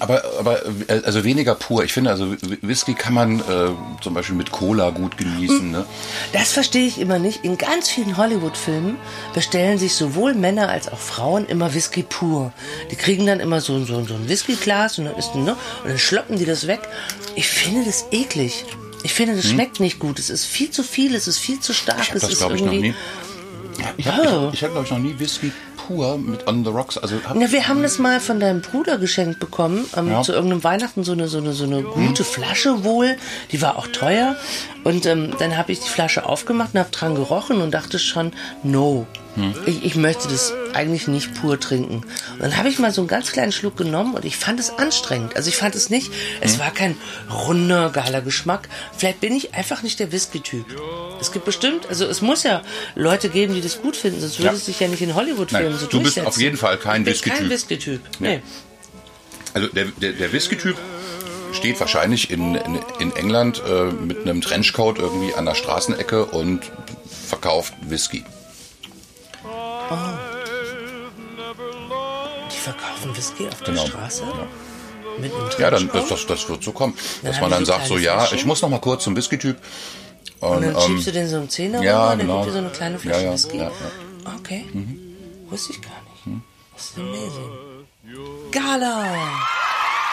Aber, aber äh, also weniger pur. Ich finde, also Whisky kann man äh, zum Beispiel mit Cola gut genießen. Ne? Das verstehe ich immer nicht. In ganz vielen Hollywood-Filmen bestellen sich sowohl Männer als auch Frauen immer Whisky pur. Die kriegen dann immer so, so, so ein Whiskyglas und dann, ist, ne, und dann schloppen die das weg. Ich finde das eklig. Ich finde, das schmeckt nicht gut. Es ist viel zu viel, es ist viel zu stark. Hm? Ich das, ist glaube ich, noch nie. Ich habe, Ja. ich hab, glaube ich, noch nie Whisky pur mit On the Rocks. Also Na, wir haben das mal von deinem Bruder geschenkt bekommen, ähm, Ja. zu irgendeinem Weihnachten, so eine, so eine, so eine gute Flasche wohl. Die war auch teuer. Und ähm, dann habe ich die Flasche aufgemacht und habe dran gerochen und dachte schon, no. Ich, ich möchte das eigentlich nicht pur trinken. Und dann habe ich mal so einen ganz kleinen Schluck genommen und ich fand es anstrengend. Also ich fand es nicht, es war kein runder, geiler Geschmack. Vielleicht bin ich einfach nicht der Whisky-Typ. Es gibt bestimmt, also es muss ja Leute geben, die das gut finden, sonst würde Ja. es sich ja nicht in Hollywood-Filmen so du bist auf jeden Fall kein Ich bin Whisky-Typ. Kein Whisky-Typ. Nee. Also der, der, der Whisky-Typ steht wahrscheinlich in, in, in England äh, mit einem Trenchcoat irgendwie an der Straßenecke und verkauft Whisky. Die verkaufen Whisky auf der Genau. Straße? Ja. Ja, dann das, das, das wird so kommen. Dass man dann sagt so, ja, ich muss noch mal kurz zum Whisky-Typ. Und Und, dann ähm, schiebst du den so einen Zehner ja, rüber, dann genau. gibt dir so eine kleine Flasche Ja, ja, Whisky. ja, Mhm. ja. Okay. Wusste ich gar nicht. Das ist amazing. Gala!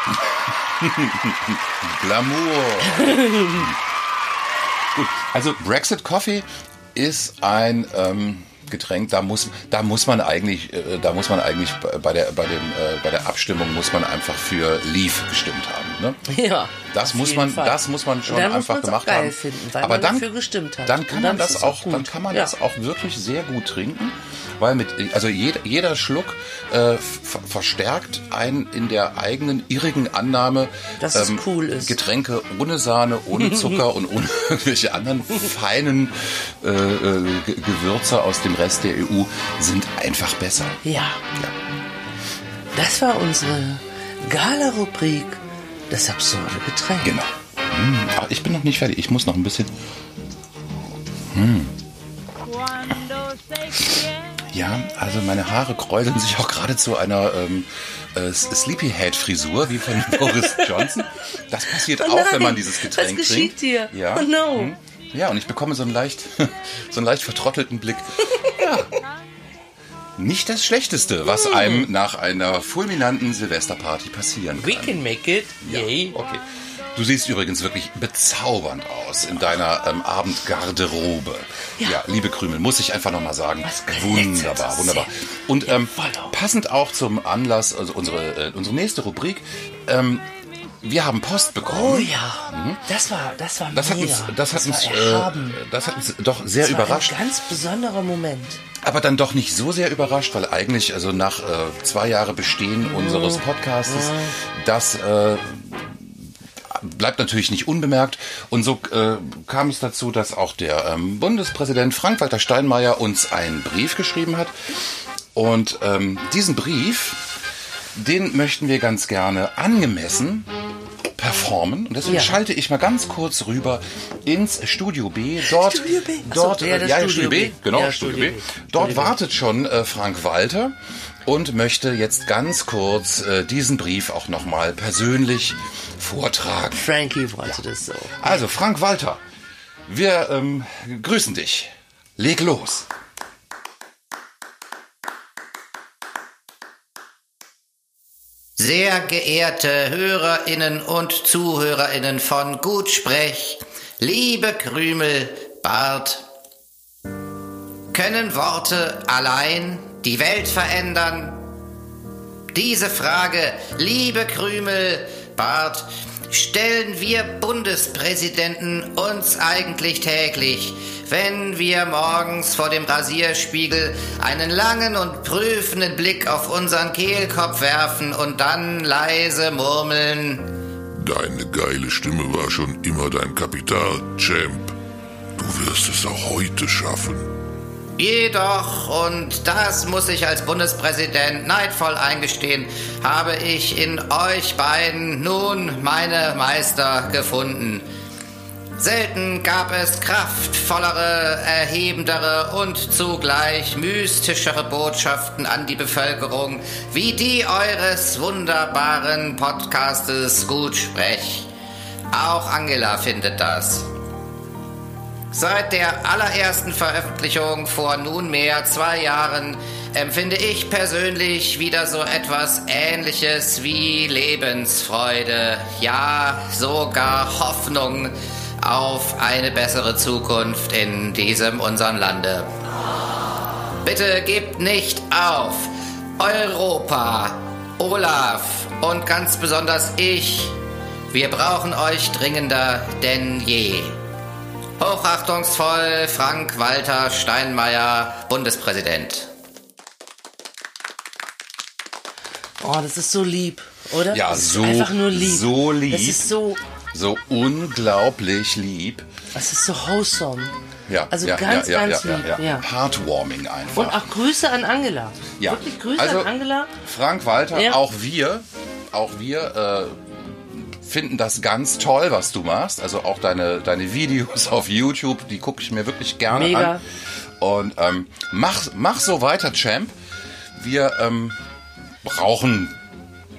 Glamour. Gut, also Brexit Coffee ist ein, ähm, Getränk, da muss, da muss man eigentlich, äh, da muss man eigentlich bei der, bei dem, äh, bei der Abstimmung muss man einfach für Leaf gestimmt haben. Ne? Ja. Das muss man, Fall. das muss man schon Und einfach auch gemacht haben. Finden, Aber dann, dafür gestimmt hat. dann Und kann dann man das auch, gut. dann kann man Ja. das auch wirklich sehr gut trinken, weil mit, also jeder, jeder Schluck äh, ver- verstärkt einen in der eigenen irrigen Annahme, ähm, Dass es cool ist. Getränke ohne Sahne, ohne Zucker und ohne irgendwelche anderen feinen äh, äh, Ge- Gewürze aus dem Rest der EU sind einfach besser. Ja. Das war unsere Gala-Rubrik, das absurde Getränk. Genau. Hm, aber ich bin noch nicht fertig. Ich muss noch ein bisschen. Ja, also meine Haare kräuseln sich auch gerade zu einer ähm, äh, Sleepyhead-Frisur wie von Boris Johnson. Das passiert Oh auch, wenn man dieses was Getränk geschieht trinkt. dir? Ja. Oh no. Hm. Ja, und ich bekomme so einen leicht, so einen leicht vertrottelten Blick. Ja. Nicht das Schlechteste, was Hm. einem nach einer fulminanten Silvesterparty passieren We kann. can make it. Yay. Okay. Du siehst übrigens wirklich bezaubernd aus in deiner ähm, Abendgarderobe. Ja. Ja. liebe Krümel, muss ich einfach nochmal sagen. Wunderbar, wunderbar. Und ähm, passend auch zum Anlass, also unsere, äh, unsere nächste Rubrik, ähm, wir haben Post bekommen. Oh ja, das war, das war Mhm. Das hat uns, das hat uns, war äh, das hat uns doch sehr das war überrascht. ein ganz besonderer Moment. Aber dann doch nicht so sehr überrascht, weil eigentlich, also nach äh, zwei Jahre Bestehen unseres Podcastes, das äh, bleibt natürlich nicht unbemerkt. Und so äh, kam es dazu, dass auch der ähm, Bundespräsident Frank-Walter Steinmeier uns einen Brief geschrieben hat. Und ähm, diesen Brief, den möchten wir ganz gerne angemessen performen. Und deswegen Ja. schalte ich mal ganz kurz rüber ins Studio B. Dort, Studio B. Ach so, dort, ja, ja, Studio Studio B, B. genau, Ja, Studio, Studio B. B. Dort Studio B. wartet schon äh, Frank Walter und möchte jetzt ganz kurz äh, diesen Brief auch nochmal persönlich vortragen. Frankie wollte das so. Also, Frank Walter, wir ähm, grüßen dich. Leg los. Sehr geehrte Hörerinnen und Zuhörerinnen von Gutsprech, liebe Krümel, Bart, können Worte allein die Welt verändern? Diese Frage, liebe Krümel, Bart, stellen wir Bundespräsidenten uns eigentlich täglich, wenn wir morgens vor dem Rasierspiegel einen langen und prüfenden Blick auf unseren Kehlkopf werfen und dann leise murmeln. Deine geile Stimme war schon immer dein Kapital, Champ. Du wirst es auch heute schaffen. Jedoch, und das muss ich als Bundespräsident neidvoll eingestehen, habe ich in euch beiden nun meine Meister gefunden. Selten gab es kraftvollere, erhebendere und zugleich mystischere Botschaften an die Bevölkerung wie die eures wunderbaren Podcastes Gutsprech. Auch Angela findet das. Seit der allerersten Veröffentlichung vor nunmehr zwei Jahren empfinde ich persönlich wieder so etwas Ähnliches wie Lebensfreude, ja sogar Hoffnung auf eine bessere Zukunft in diesem unserem Lande. Bitte gebt nicht auf. Europa, Olaf und ganz besonders ich, wir brauchen euch dringender denn je. Hochachtungsvoll Frank Walter Steinmeier, Bundespräsident. Oh, das ist so lieb, oder? Ja, das ist so- einfach nur lieb. so lieb. Das ist so, So unglaublich lieb. das ist so wholesome. Ja, Also ja, ganz, ja, ja, ganz ja, lieb. ja, Ja. ja. Heartwarming einfach. Und auch Grüße an Angela. Ja. Wirklich Grüße Also, an Angela. Frank Walter, Ja. auch wir, auch wir äh, finden das ganz toll, was du machst. Also auch deine, deine Videos auf YouTube, die gucke ich mir wirklich gerne Mega. an. Und ähm, mach, mach so weiter, Champ. Wir ähm, brauchen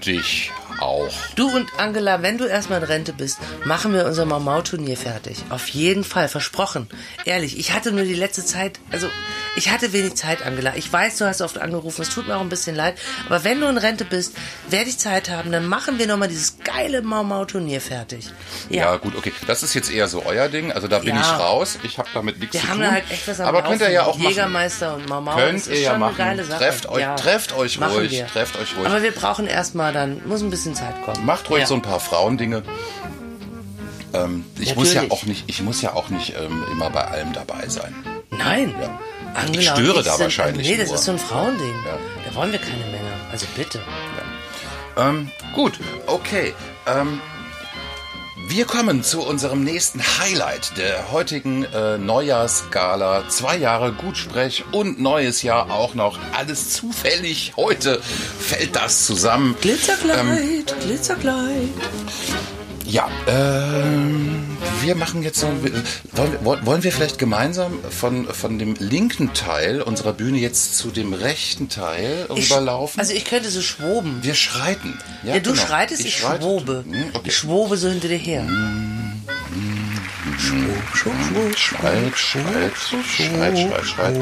dich auch. Du und Angela, wenn du erstmal in Rente bist, machen wir unser Mau-Mau-Turnier fertig. Auf jeden Fall, versprochen. Ehrlich, ich hatte nur die letzte Zeit, also Ich hatte wenig Zeit, Angela. Ich weiß, du hast oft angerufen. Es tut mir auch ein bisschen leid. Aber wenn du in Rente bist, werde ich Zeit haben. Dann machen wir nochmal dieses geile Mau-Mau-Turnier fertig. Ja. gut, okay. Das ist jetzt eher so euer Ding. Also da bin Ja. ich raus. Ich habe damit nichts Wir zu haben tun. da halt echt was am Aber könnt ihr ja auch machen. Jägermeister und Mau Mau. Könnt ihr ja schon machen. eine geile Sache. Trefft euch- trefft euch ruhig, wir. trefft euch ruhig. Aber wir brauchen erstmal dann, muss ein bisschen Zeit kommen. Macht ruhig Ja. so ein paar Frauendinge. Ähm, ich muss ja auch nicht, ich muss ja auch nicht ähm, immer bei allem dabei sein. Nein. Ja. Angela Ich störe da sind- wahrscheinlich Nee, das nur. ist so ein Frauending. Ja. Da wollen wir keine Männer. Also bitte. Ähm, gut, okay. Ähm, wir kommen zu unserem nächsten Highlight der heutigen äh, Neujahrsgala. Zwei Jahre Gutsprech und neues Jahr auch noch. Alles zufällig. Heute fällt das zusammen. Glitzerkleid, Ähm, Glitzerkleid. Ja, ähm, wir machen jetzt so. Wollen wir, wollen- wir vielleicht gemeinsam von, von dem linken Teil unserer Bühne jetzt zu dem rechten Teil Ich- rüberlaufen? Also ich könnte so schwoben. wir schreiten. Ja, du genau. schreitest, ich, schreite. schwobe. Hm, okay. Ich schwobe so hinter dir her. Schreit, schreit, schreit, schreit, schreit.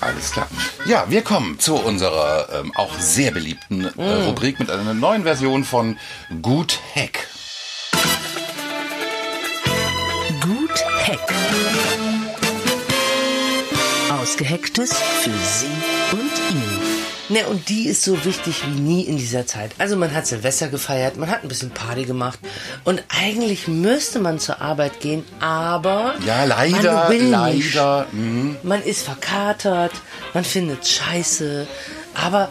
Alles klar. Ja, wir kommen zu unserer ähm, auch sehr beliebten äh, Rubrik mit einer neuen Version von Gut Hack. Gut Heck. Ausgehecktes für Sie und ihn. Ne, und die ist so wichtig wie nie in dieser Zeit. Also man hat Silvester gefeiert, man hat ein bisschen Party gemacht und eigentlich müsste man zur Arbeit gehen, aber Ja, leider, man will nicht. leider. mhm. Man ist verkatert, man findet Scheiße, aber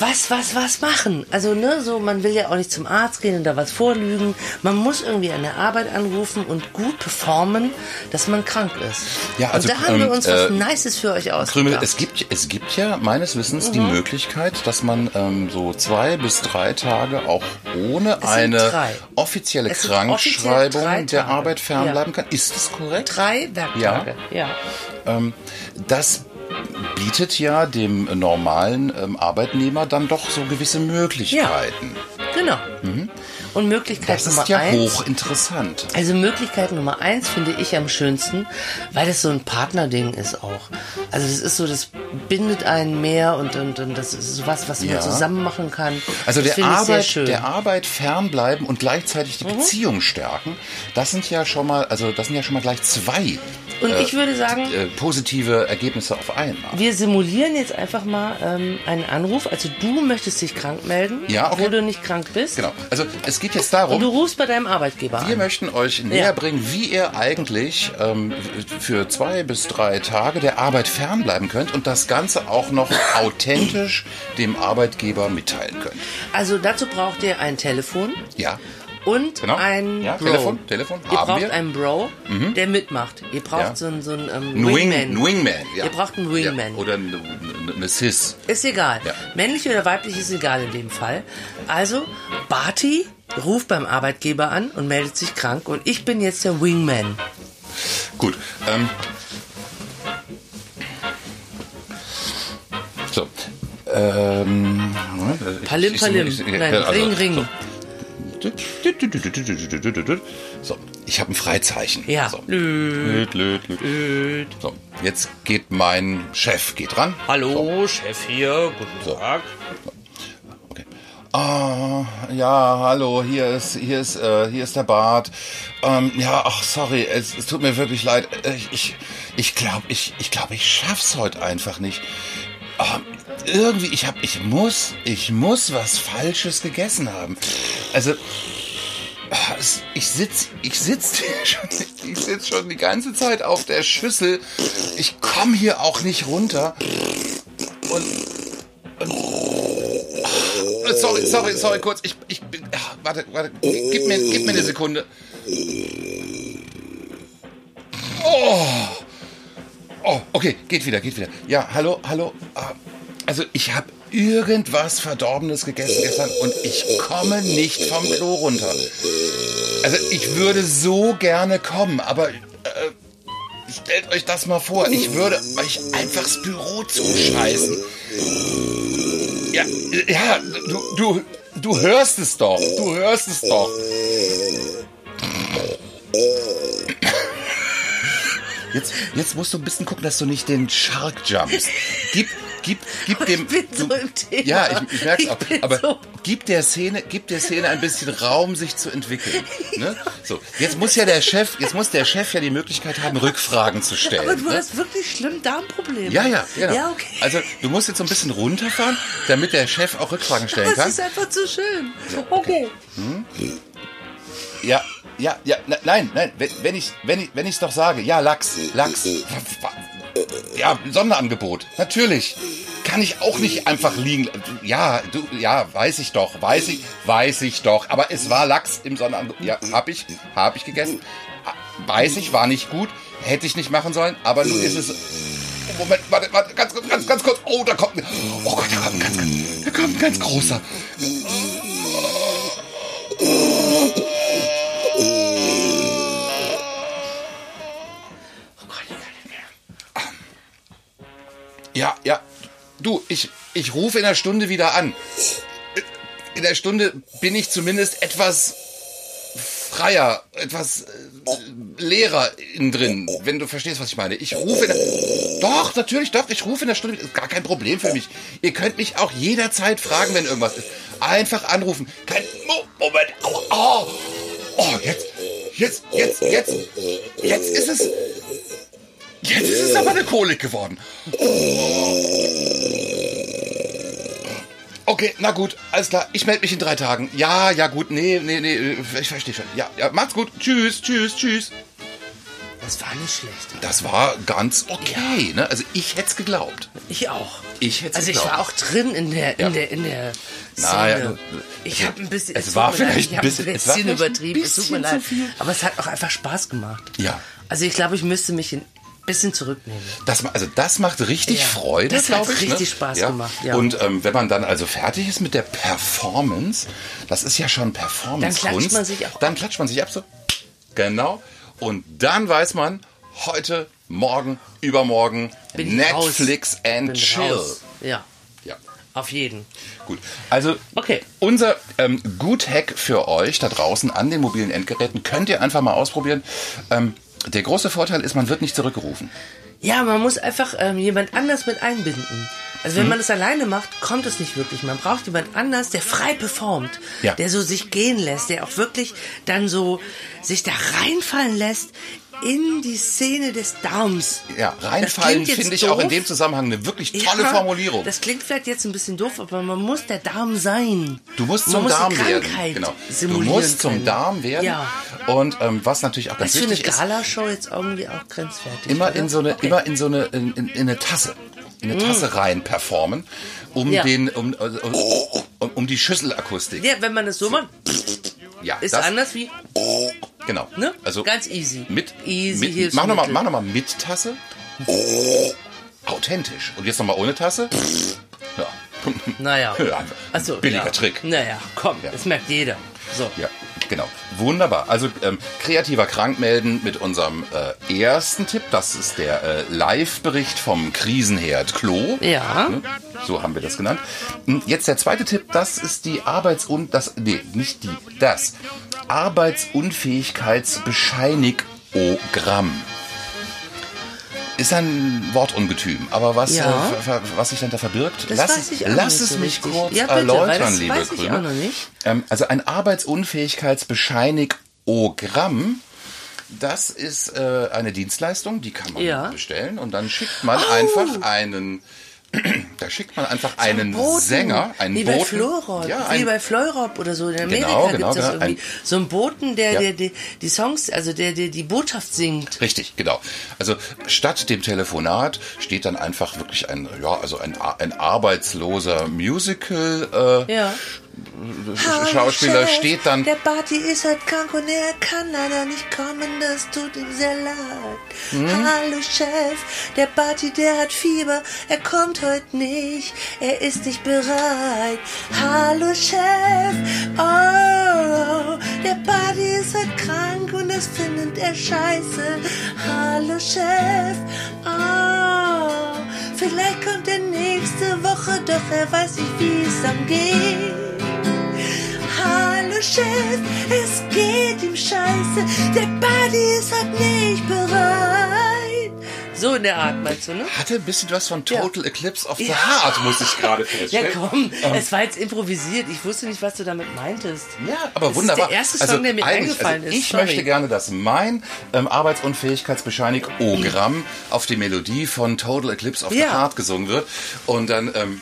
was, was, was machen? Also, ne, so, man will ja auch nicht zum Arzt gehen und da was vorlügen. Man muss irgendwie an der Arbeit anrufen und gut performen, dass man krank ist. Ja, also, und da haben wir ähm, uns was äh, Nices für euch Krümel, ausgedacht. es gibt, es gibt ja meines Wissens Mhm. die Möglichkeit, dass man ähm, so zwei bis drei Tage auch ohne eine drei. offizielle Es offiziell Krankschreibung drei der. Arbeit fernbleiben Ja. kann. Ist das korrekt? Drei Werktage. Ja. Ähm, das bietet ja dem normalen ähm, Arbeitnehmer dann doch so gewisse Möglichkeiten. Genau. Und Möglichkeit Mhm. Das Nummer ist ja eins. hochinteressant. Also Möglichkeit Nummer eins finde ich am schönsten, weil das so ein Partnerding ist auch. Also das ist so, das bindet einen mehr und, und, und das ist sowas, was Ja. man zusammen machen kann. Also das der Arbeit. Mhm. der Arbeit fernbleiben und gleichzeitig die Beziehung stärken, das sind ja schon mal, also das sind ja schon mal gleich zwei Und ich würde sagen, äh, positive Ergebnisse auf einmal. wir simulieren jetzt einfach mal ähm, einen Anruf. Also du möchtest dich krank melden, Ja, okay. wo du nicht krank bist. Genau. Also es geht jetzt Und darum, du rufst bei deinem Arbeitgeber wir an. möchten euch näher Ja. bringen, wie ihr eigentlich ähm, für zwei bis drei Tage der Arbeit fernbleiben könnt und das Ganze auch noch authentisch dem Arbeitgeber mitteilen könnt. Also dazu braucht ihr ein Telefon Ja. Und Genau. ein Ja, Bro. Telefon, Telefon Ihr braucht wir. Mhm. einen Bro, der mitmacht. Ihr braucht Ja. so einen, so einen ähm, Wingman. Wingman. Ja. Ihr braucht einen Wingman. Ja. Oder eine, Sis. Ist egal. Männlich oder weiblich ist egal in dem Fall. Also, Barty ruft beim Arbeitgeber an und meldet sich krank und ich bin jetzt der Wingman. Gut. Ähm, so. Ähm, Palim, palim. Nein, also, Ring, Ring. So. So, ich habe ein Freizeichen. Ja. So. Löt, löt, löt. So, jetzt geht mein Chef geht ran. Hallo, Chef hier, guten Tag. Okay. Ah, ja, hallo, hier ist, hier ist, äh, hier ist der Bart. Ähm, ja, ach, sorry, es, es tut mir wirklich leid. Äh, Ich, ich, ich glaube, ich, ich glaube, ich schaff's heute einfach nicht. Ähm, irgendwie, ich hab, ich muss, ich muss was Falsches gegessen haben. Also, ah, ich sitz, ich sitz schon, ich sitz schon die ganze Zeit auf der Schüssel. Ich komme hier auch nicht runter. Und Sorry, sorry, sorry, kurz. Ich, ich bin. Warte, warte. Gib mir, gib mir eine Sekunde. Oh. Oh, okay, geht wieder, geht wieder. Ja, hallo, hallo. Ah, Also, ich habe irgendwas Verdorbenes gegessen gestern und ich komme nicht vom Klo runter. Also, ich würde so gerne kommen, aber. Äh, stellt euch das mal vor. Ich würde euch einfach das Büro zuscheißen. Ja, ja, du, du, du hörst es doch. Du hörst es doch. Jetzt, jetzt musst du ein bisschen gucken, dass du nicht den Shark jumpst. Gib, gib, gib dem. bin du, so im Thema. Ja, ich, ich merk's Ich auch. bin Aber so- gib der Szene, gib der Szene ein bisschen Raum, sich zu entwickeln. Ne? So, jetzt muss ja der Chef, jetzt muss der Chef ja die Möglichkeit haben, Rückfragen zu stellen. Aber du ne? hast wirklich schlimm Darmprobleme. Ja, ja, genau. Ja, okay. Also du musst jetzt so ein bisschen runterfahren, damit der Chef auch Rückfragen stellen das kann. ist einfach zu schön. Okay. Ja, ja, ja, ne- nein, nein, wenn, wenn ich, wenn ich, wenn ich's doch sage, ja, Lachs, Lachs, ja, Sonderangebot, natürlich, kann ich auch nicht einfach liegen, ja, du, ja, weiß ich doch, weiß ich, weiß ich doch, aber es war Lachs im Sonderangebot, ja, hab ich, hab ich gegessen, weiß ich, war nicht gut, hätte ich nicht machen sollen, aber nun ist es, Moment, warte, warte, ganz, ganz, ganz kurz, oh, da kommt, oh Gott, da kommt ein ganz, da kommt ein ganz großer, Ja, ja. Du, ich, ich rufe in der Stunde wieder an. In der Stunde bin ich zumindest etwas freier, etwas äh, leerer innen drin, wenn du verstehst, was ich meine. Ich rufe in der, Doch, natürlich, doch, ich rufe in der Stunde, ist gar kein Problem für mich. Ihr könnt mich auch jederzeit fragen, wenn irgendwas ist. Einfach anrufen. Kein Mo Moment. Aua, oh, oh, jetzt, jetzt, jetzt, jetzt, jetzt ist es, jetzt ist es aber eine Kolik geworden. Okay, na gut, alles klar. Ich melde mich in drei Tagen. Ja, ja, gut. Nee, nee, nee, ich verstehe schon. Ja, ja, macht's gut. Tschüss, tschüss, tschüss. Das war nicht schlecht. Das war ganz okay, ne? Also ich hätte es geglaubt. Ich auch. Ich hätte Also ich geglaubt. war auch drin in der, in Ja. der, in der Szene. Na ja, ich also, habe ein bisschen, es tut war vielleicht ich ein bisschen- ein es war bisschen vielleicht ein übertrieben, es tut mir bisschen leid. Aber es hat auch einfach Spaß gemacht. Ja. Also ich glaube, ich müsste mich ein bisschen zurücknehmen. Das, also das macht richtig Ja, Freude, das hat glaube ich. richtig ne? Spaß ja. gemacht, ja. Und ähm, wenn man dann also fertig ist mit der Performance, das ist ja schon Performance Dann klatscht man sich auch Dann klatscht man sich ab so. Genau. Und dann weiß man, heute, morgen, übermorgen, Bin Netflix raus. and Bin chill. raus. Ja, Ja. auf jeden. Gut. Also Okay. unser ähm, Gut-Hack für euch da draußen an den mobilen Endgeräten könnt ihr einfach mal ausprobieren. Ähm, der große Vorteil ist, man wird nicht zurückgerufen. Ja, man muss einfach ähm, jemand anders mit einbinden. Also Mhm. wenn man es alleine macht, kommt es nicht wirklich. Man braucht jemand anders, der frei performt, Ja. der so sich gehen lässt, der auch wirklich dann so sich da reinfallen lässt in die Szene des Darms. Ja, reinfallen finde ich auch in doof. dem Zusammenhang eine wirklich tolle Ja, Formulierung. Das klingt vielleicht jetzt ein bisschen doof, aber man muss der Darm sein. Du musst man zum muss Darm werden. Genau. Du musst zum können. Darm werden. Ja. Und ähm, was natürlich auch ganz Das ist eine wichtig ist, Galashow jetzt irgendwie auch grenzwertig. immer oder? in so eine, Okay. immer in so eine, in, in, in eine Tasse, in eine Tasse rein performen, um Ja. den, um, um, um, um die Schüsselakustik. Ja, wenn man das so macht, Ja, ist das, anders wie, Genau. ne? Also Ganz easy. mit, Easy mit Hilfsmittel. mach nochmal, mach noch mal mit Tasse. Authentisch. Und jetzt nochmal ohne Tasse. Ja. Naja. Ja, Achso, billiger ja. Trick. Naja, komm, das merkt jeder. So. Ja, genau. Wunderbar. Also ähm, kreativer Krankmelden mit unserem äh, ersten Tipp. Das ist der äh, Live-Bericht vom Krisenherd Klo. Ja. Ne? So haben wir das genannt. Hm, Jetzt der zweite Tipp. Das ist die Arbeitsun... Das, nee, nicht die. Das. Arbeitsunfähigkeitsbescheinigogramm. Ist ein Wortungetüm, aber was, Ja. äh, was sich dann da verbirgt, Das lass, lass es so mich richtig. kurz Ja, bitte, erläutern, liebe weiß ich Krümer. Ähm, also ein Arbeitsunfähigkeitsbescheinigogramm, das ist äh, eine Dienstleistung, die kann man Ja. bestellen und dann schickt man Oh. einfach einen, da schickt man einfach einen Boten. Sänger, einen Wie bei Boten. Florop, Ja, wie ein, bei Fleurop oder so. In Amerika Genau, gibt genau, es das genau. irgendwie. Ein- so einen Boten, der, Ja. der, der die Songs, also der, der die Botschaft singt. Richtig, genau. Also statt dem Telefonat steht dann einfach wirklich ein, ja, also ein, ein arbeitsloser Musical äh, Ja. Schauspieler Chef, steht dann Der Barty ist heute krank und er kann leider nicht kommen, das tut ihm sehr leid. Hm? Hallo Chef, der Barty, der hat Fieber, er kommt heute nicht, er ist nicht bereit. Hallo Chef, oh, der Barty ist heute krank und das findet er scheiße. Hallo Chef, oh, vielleicht kommt er nächste Woche, doch er weiß nicht, wie es am geht. Chef, es geht ihm scheiße. Der Buddy ist halt nicht bereit. So in der Art, meinst du, ne? Hatte ein bisschen was von Total Eclipse of the Heart, muss ich gerade Ja, feststellen. komm, es war jetzt improvisiert. Ich wusste nicht, was du damit meintest. Ja, aber Das ist wunderbar. der erste Song, der mir eigentlich, eingefallen also ist. Ich möchte gerne, dass mein ähm, Arbeitsunfähigkeitsbescheinigung auf die Melodie von Total Eclipse of the Ja. Heart gesungen wird. Und dann ähm,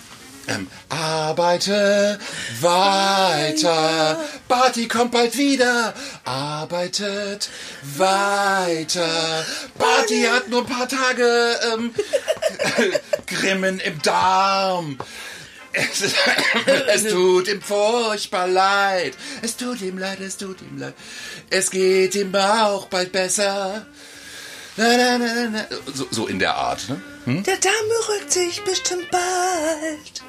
ähm, arbeite weiter, Barty kommt bald wieder. Arbeitet weiter, Barty hat nur ein paar Tage ähm, Grimmen im Darm. Es, es tut ihm furchtbar leid. Es tut ihm leid, es tut ihm leid. Es geht ihm auch bald besser. Na, na, na, na, na. So, so in der Art, ne? Der Dame rückt sich bestimmt bald.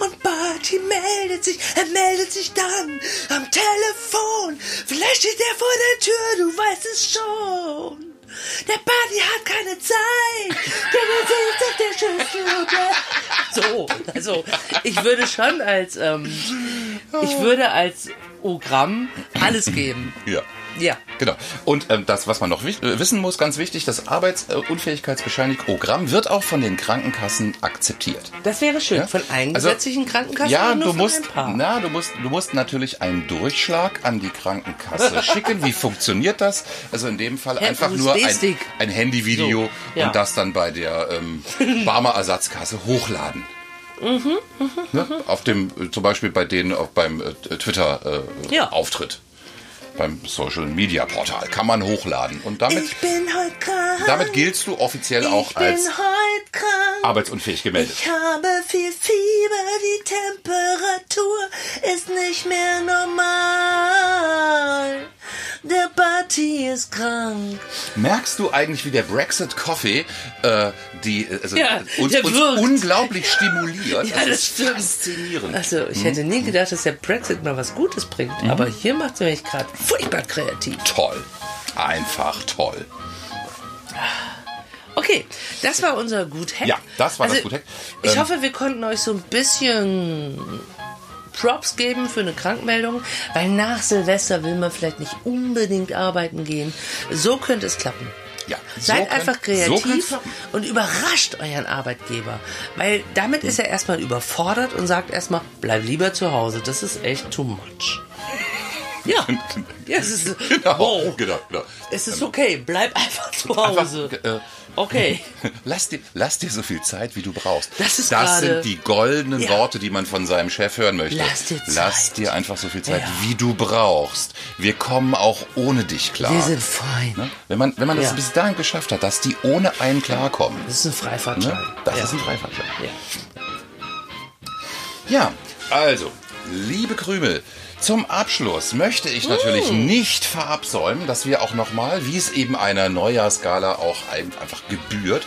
Und Barty meldet sich, er meldet sich dann am Telefon. Vielleicht steht er vor der Tür, du weißt es schon. Der Barty hat keine Zeit, denn er sitzt auf der Schüssel. So, also ich würde schon als, ähm, ich würde als Ogramm alles geben. Ja. Ja. Genau. Und ähm, das, was man noch äh, wissen muss, ganz wichtig, das Arbeitsunfähigkeitsbescheinigung-Ogramm wird auch von den Krankenkassen akzeptiert. Das wäre schön. Ja? Von allen Also, gesetzlichen Krankenkassen Ja, du musst, na, du musst, du musst natürlich einen Durchschlag an die Krankenkasse schicken. Wie funktioniert das? Also in dem Fall einfach nur ein, ein Handyvideo So, ja. und das dann bei der ähm, Barmer Ersatzkasse hochladen. Mhm, ne? Auf dem, äh, zum Beispiel bei denen auch beim äh, Twitter äh, Ja. Auftritt. Beim Social Media Portal kann man hochladen. Und damit, Ich bin heute krank. damit giltst du offiziell auch als arbeitsunfähig gemeldet. Ich habe viel Fieber, die Temperatur ist nicht mehr normal. Der Barty ist krank. Merkst du eigentlich, wie der Brexit Coffee äh, die äh, also Ja, uns, der uns wirkt. unglaublich stimuliert? Ja, das ist stimmt. faszinierend. Also, ich hätte nie gedacht, dass der Brexit mal was Gutes bringt. Aber hier macht er mich gerade furchtbar kreativ. Toll. Einfach toll. Okay, das war unser Gut-Hack. Ja, das war das also, Gut-Hack. Ich Ähm, hoffe, wir konnten euch so ein bisschen Props geben für eine Krankmeldung, weil nach Silvester will man vielleicht nicht unbedingt arbeiten gehen. So könnte es klappen. Ja, Seid so einfach so kreativ klappen. und überrascht euren Arbeitgeber. Weil damit ist er erstmal überfordert und sagt erstmal, bleib lieber zu Hause. Das ist echt too much. Ja, ja es ist, Genau, wow. genau, genau. Es ist okay, bleib einfach zu Einfach, Hause. äh, Okay. Lass dir, lass dir so viel Zeit, wie du brauchst. Das ist das sind die goldenen Ja. Worte, die man von seinem Chef hören möchte. Lass dir Lass Zeit. dir einfach so viel Zeit, Ja. wie du brauchst. Wir kommen auch ohne dich klar. Wir sind fein. Ne? Wenn man, wenn man das Ja. bis dahin geschafft hat, dass die ohne einen klarkommen. Das ist ein Freifahrtschein. Ne? Das ist ein Freifahrtschein. Ja. Ja, also, liebe Krümel, zum Abschluss möchte ich natürlich Mm. nicht verabsäumen, dass wir auch nochmal, wie es eben einer Neujahrsgala auch ein, einfach gebührt,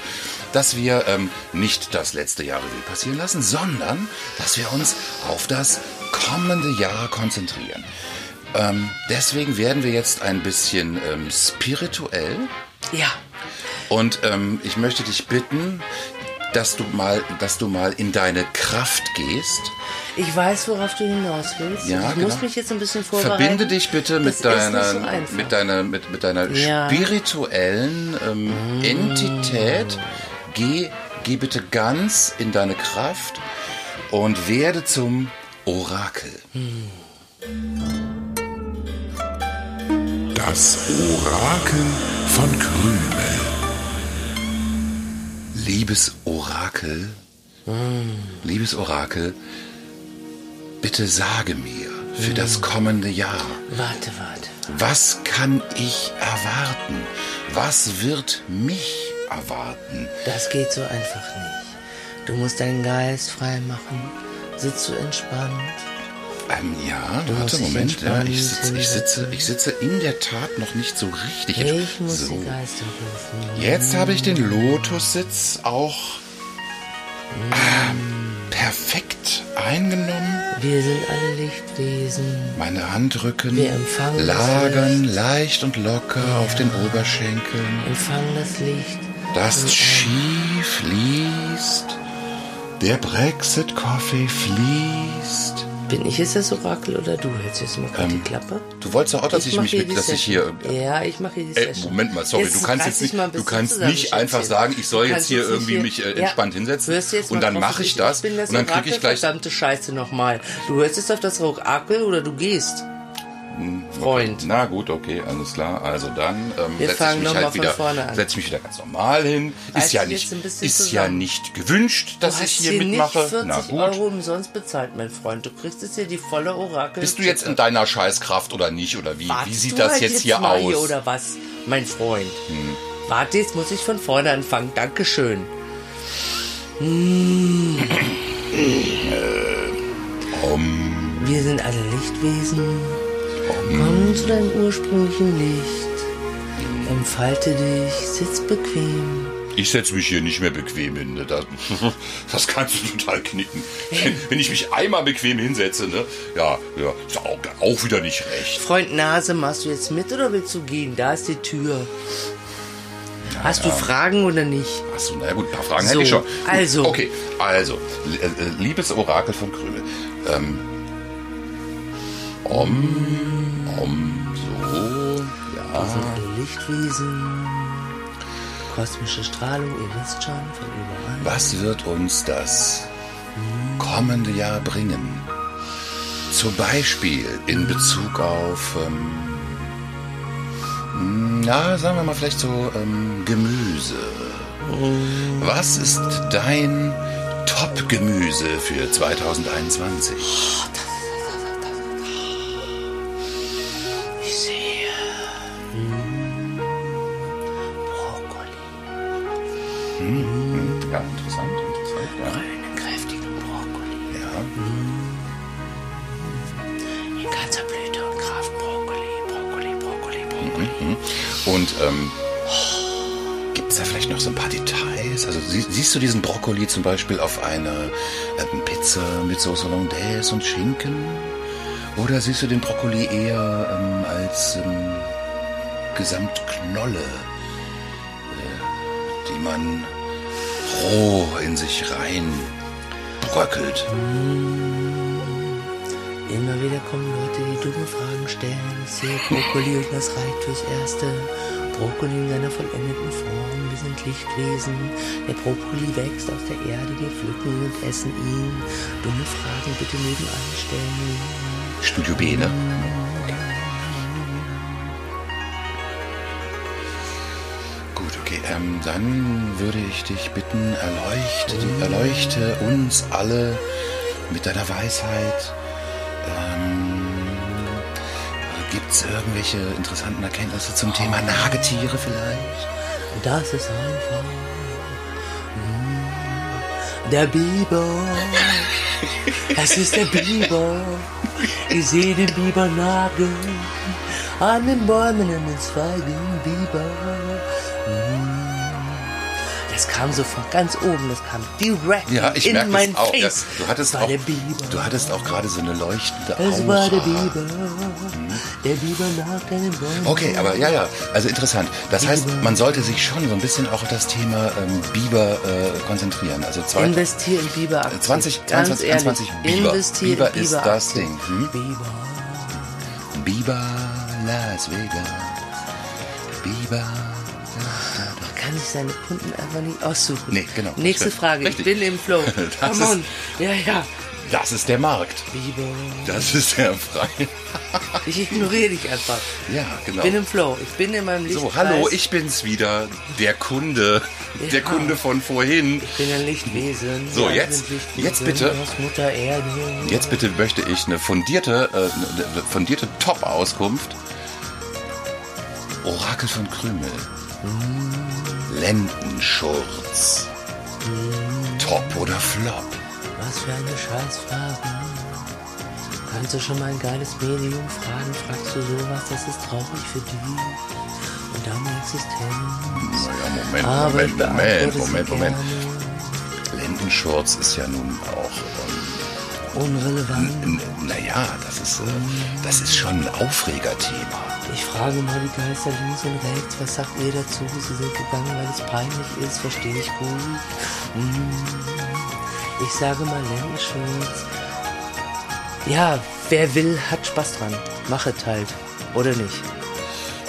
dass wir ähm, nicht das letzte Jahr Revue passieren lassen, sondern dass wir uns auf das kommende Jahr konzentrieren. Ähm, deswegen werden wir jetzt ein bisschen ähm, spirituell ja. und ähm, ich möchte dich bitten, dass du mal, dass du mal in deine Kraft gehst. Ich weiß, worauf du hinaus willst. Ja, ich genau. muss mich jetzt ein bisschen vorbereiten. Verbinde dich bitte mit deiner, so mit deiner, mit, mit deiner Ja. Mm. spirituellen ähm, Entität. Geh, geh bitte ganz in deine Kraft und werde zum Orakel. Das Orakel von Krümel. Liebes Orakel, liebes Orakel, bitte sage mir für das kommende Jahr, Warte, warte. was kann ich erwarten? Was wird mich erwarten? Das geht so einfach nicht. Du musst deinen Geist frei machen. Sitzt du entspannt. Ähm, ja, Du warte, Moment. Ja, ich, sitze, ich, sitze, ich sitze in der Tat noch nicht so richtig. Ich muss so. die Geister rufen. Jetzt habe ich den Lotussitz auch ähm, perfekt eingenommen. Wir sind alle Lichtwesen. Meine Handrücken empfangen lagern leicht und locker auf den Oberschenkeln. Empfang das Licht. Das Ski fließt. Der Brexit-Coffee fließt. Bin ich jetzt das Orakel oder du? Hältst jetzt mal gerade die Klappe? Du wolltest doch auch, dass ich, mach mich hier mit, dass ich hier. Ja, ich mache hier die Session. Moment mal, sorry, du kannst jetzt nicht, du kannst nicht ich einfach erzähl. sagen, ich soll jetzt hier irgendwie mich äh, entspannt hinsetzen Hörst du jetzt und dann mache ich ich das bin das und dann kriege ich gleich. verdammte Scheiße nochmal. Du hörst jetzt auf das Orakel oder du gehst. Freund. Na gut, okay, alles klar. Also dann ähm, Wir setze ich fangen mich halt wieder, vorne an. setze ich mich wieder ganz normal hin. Ist ja dich jetzt nicht, ist ja zusammen. nicht gewünscht, dass ich hier hier mitmache. nicht 40 Na gut. Euro umsonst bezahlt, mein Freund. Du kriegst jetzt hier die volle Orakel. Bist du jetzt in deiner Scheißkraft oder nicht? Oder wie, wie Wartest sieht du das halt jetzt hier aus? Hm. oder was, mein Freund? Warte, jetzt muss ich von vorne anfangen. Dankeschön. Hm. Wir sind alle Lichtwesen. Komm zu deinem ursprünglichen Licht. Entfalte dich, sitz bequem. Ich setze mich hier nicht mehr bequem hin. Ne? Das, das kannst du total knicken. Wenn, wenn ich mich einmal bequem hinsetze, ne? Ja, ja, ist auch, auch wieder nicht recht. Freund Nase, machst du jetzt mit oder willst du gehen? Da ist die Tür. Hast du Fragen oder nicht? Achso, naja gut, ein paar Fragen So, hätte ich schon. Also. Okay, also, li- äh, liebes Orakel von Krümel. Ähm, om, Wir ja. sind alle Lichtwesen. Kosmische Strahlung, ihr wisst schon, von überall. Was wird uns das kommende Jahr bringen? Zum Beispiel in Bezug auf, ähm, na, sagen wir mal vielleicht so ähm, Gemüse. Was ist dein Top-Gemüse für 2021? Ich In ganzer Blüte und Kraft Brokkoli, Brokkoli, Brokkoli, Brokkoli. Und ähm, gibt es da vielleicht noch so ein paar Details? Also sie, siehst du diesen Brokkoli zum Beispiel auf einer äh, Pizza mit Sauce Hollandaise und Schinken? Oder siehst du den Brokkoli eher ähm, als ähm, Gesamtknolle, äh, die man roh in sich rein bröckelt? Immer wieder kommen Leute, die dumme Fragen stellen. Ich sehe Brokkoli und das reicht fürs Erste. Brokkoli in seiner vollendeten Form. Wir sind Lichtwesen. Der Brokkoli wächst aus der Erde. Wir pflücken ihn und essen ihn. Dumme Fragen bitte nebenan stellen. Studio B, ne? Gut, okay. Ähm, dann würde ich dich bitten, erleuchte, erleuchte uns alle mit deiner Weisheit. Ähm, Gibt es irgendwelche interessanten Erkenntnisse zum Thema Nagetiere vielleicht? Das ist einfach. Der Biber. Es ist der Biber. Ich sehe den Biber nageln. An den Bäumen, an den Zweigen, Biber. Das kam so von ganz oben, das kam direkt Ja, ich in mein auch. Ja, Face. du hattest auch, Biber. du hattest auch gerade so eine leuchtende es war der Aura. Biber. Der Biber nagt an den Bäumen. Okay, aber ja, ja, also interessant. Das heißt, man sollte sich schon so ein bisschen auch auf das Thema ähm, Biber äh, konzentrieren. Also zwei, Investier in Biber-Aktien. 20, Ganz 22, ehrlich, 21 Biber. Investier Biber in ist Biber das Ding. Hm? Biber. Biber Las Vegas. Biber. Man kann sich seine Kunden einfach nicht aussuchen. Nee, genau, Nächste. Frage. Richtig. Ich bin im Flow. Das Come ist- on. Ja, ja. Das ist der Markt. Biber. Das ist der freie. Ich ignoriere dich einfach. Ja, genau. Ich bin im Flow. Ich bin in meinem Lichtkreis. So, hallo, ich bin's wieder, der Kunde, der Ja. Kunde von vorhin. Ich bin ein Lichtwesen. So, Wir jetzt- Lichtwesen jetzt bitte. Aus Mutter Erde. Jetzt bitte möchte ich eine fundierte, äh, eine fundierte Top-Auskunft. Orakel von Krümel. Lendenschurz. Top oder Flop? Was für eine Scheißfrage. Kannst du schon mal ein geiles Medium fragen? Fragst du sowas? Das ist traurig für dich und deine Existenz. Naja, Moment, Aber Moment, Moment, Moment, Moment. Lendenschurz ist ja nun auch, Unrelevant. ähm, n- naja, das ist, äh, das ist schon ein Aufregerthema. Ich frage mal die Geister links und rechts, was sagt ihr dazu? Sie sind gegangen, weil es peinlich ist, verstehe ich gut. Hm. Ich sage mal Lendenschurz. ja, wer will, hat Spaß dran. Machet halt. Oder nicht?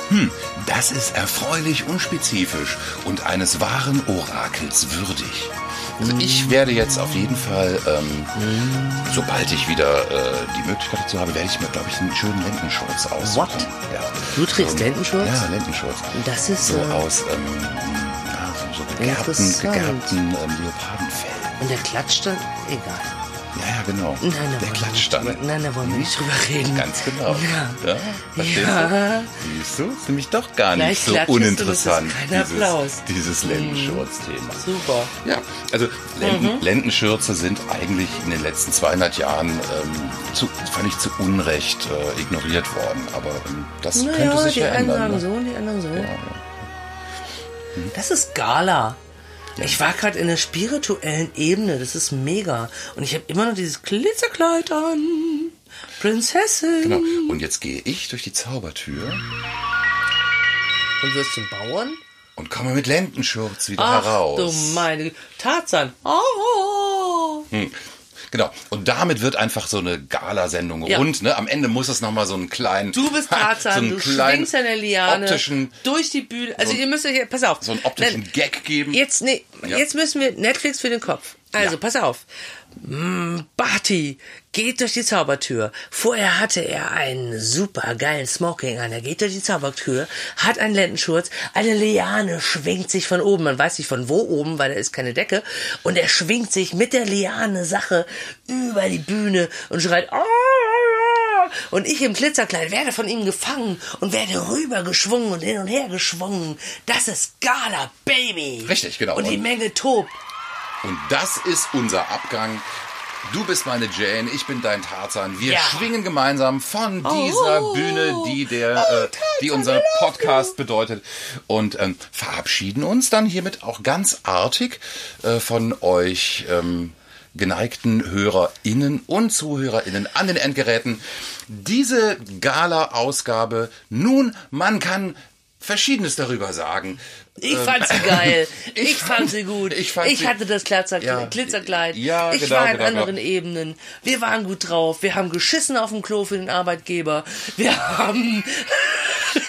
Hm, das ist erfreulich unspezifisch und eines wahren Orakels würdig. Also ich werde jetzt auf jeden Fall, ähm, sobald ich wieder äh, die Möglichkeit dazu habe, werde ich mir, glaube ich, einen schönen Lendenschurz aussuchen. What? Ja. Du trägst So, Lendenschurz? Ja, Lendenschurz. Das ist, so äh, aus ähm, ja, so, so Interessant. gegerbten ähm, Leopardenfell. Und der klatscht dann? Egal. Ja, ja, genau. Nein, da Der klatscht dann. Nein, da wollen wir nicht drüber reden. Ganz genau. Ja. ja verstehst Ja. du? Siehst du? Ist nämlich doch gar Gleich nicht so du, uninteressant, ist kein Applaus. dieses, dieses Lendenschurz-Thema. Super. Ja, also Lenden, Mhm. Lendenschürze sind eigentlich in den letzten 200 Jahren ähm, zu, fand ich zu Unrecht äh, ignoriert worden. Aber ähm, das könnte Naja, sich die ja einen ändern. sagen Ne? so, die anderen so. Ja, ja. Das ist Gala. Ich war gerade in der spirituellen Ebene, das ist mega. Und ich habe immer noch dieses Glitzerkleid an. Prinzessin. Genau. Und jetzt gehe ich durch die Zaubertür Und wirst zum Bauern? und komme mit Lendenschurz wieder Ach heraus. du meine. Tarzan. Oh. Hm. Genau. Und damit wird einfach so eine Galasendung Ja. rund. Ne? Am Ende muss es nochmal so einen kleinen... Du bist Tarzan, so einen du kleinen schwingst der Liane optischen, durch die Bühne. Also so- ihr müsst euch, pass auf. so einen optischen Gag geben. Jetzt, nee, Ja. jetzt müssen wir Netflix für den Kopf. Also, Ja. pass auf. Mm, Barty geht durch die Zaubertür. Vorher hatte er einen super geilen Smoking an. Er geht durch die Zaubertür, hat einen Lendenschurz, eine Liane schwingt sich von oben. Man weiß nicht von wo oben, weil da ist keine Decke. Und er schwingt sich mit der Liane Sache über die Bühne und schreit, "Ah!" und ich im Glitzerkleid werde von ihm gefangen und werde rübergeschwungen und hin und her geschwungen. Das ist Gala, Baby. Richtig, genau. Und die Menge tobt. Und das ist unser Abgang. Du bist meine Jane, ich bin dein Tarzan. Wir Ja. schwingen gemeinsam von dieser Oh. Bühne, die der, äh, die unser Podcast bedeutet, und ähm, verabschieden uns dann hiermit auch ganz artig äh, von euch. Ähm, geneigten HörerInnen und ZuhörerInnen an den Endgeräten. Diese Gala-Ausgabe, nun, man kann Verschiedenes darüber sagen. Ich fand sie geil. Ich, ich fand sie gut. ich fand sie- hatte das Ja. Glitzerkleid. Ja, ich genau, war in genau, anderen genau. Ebenen. Wir waren gut drauf. Wir haben geschissen auf dem Klo für den Arbeitgeber. Wir haben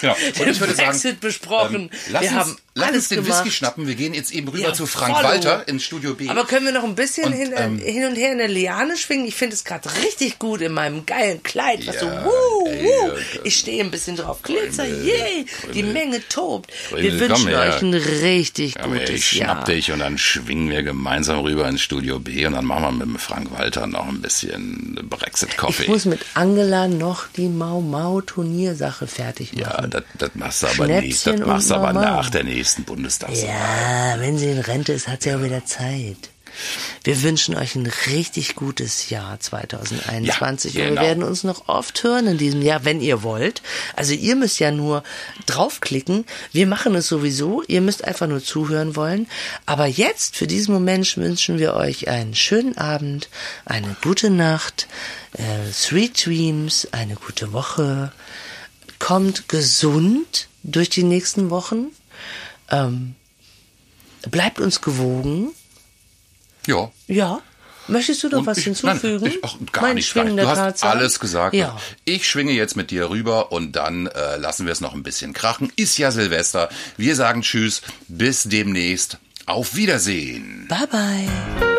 Genau. Und den ich würde sagen, Brexit besprochen. Ähm, lass wir uns, haben lass alles uns den gemacht. Whisky schnappen. Wir gehen jetzt eben rüber Ja, zu Frank follow. Walter ins Studio B. Aber können wir noch ein bisschen Und, hin, ähm, hin und her in der Liane schwingen? Ich finde es gerade richtig gut in meinem geilen Kleid. Was Ja, so, wuh, ey, wuh. äh, Ich stehe ein bisschen drauf. Glitzer, yay. Die Menge tobt. Wir wünschen euch ein richtig Aber gutes ich Jahr. schnapp dich und dann schwingen wir gemeinsam rüber ins Studio B und dann machen wir mit Frank Walter noch ein bisschen Brexit-Coffee. Ich muss mit Angela noch die Mau Mau Turniersache fertig machen. Ja, das, machst du aber nicht. Das machst du aber nach der nächsten Bundestagswahl. Ja, wenn sie in Rente ist, hat sie auch wieder Zeit. Wir wünschen euch ein richtig gutes Jahr 2021 Ja, und wir genau. werden uns noch oft hören in diesem Jahr, wenn ihr wollt. Also ihr müsst ja nur draufklicken. Wir machen es sowieso. Ihr müsst einfach nur zuhören wollen. Aber jetzt, für diesen Moment, wünschen wir euch einen schönen Abend, eine gute Nacht, äh, Sweet Dreams, eine gute Woche. Kommt gesund durch die nächsten Wochen. Ähm, bleibt uns gewogen. Ja. Ja. Möchtest du noch Und was ich, hinzufügen? Nein, ich, ach, gar mein nicht, schwingender Du hast Tarzan? alles gesagt. Ja. Ich schwinge jetzt mit dir rüber und dann äh, lassen wir es noch ein bisschen krachen. Ist ja Silvester. Wir sagen Tschüss, bis demnächst. Auf Wiedersehen. Bye bye.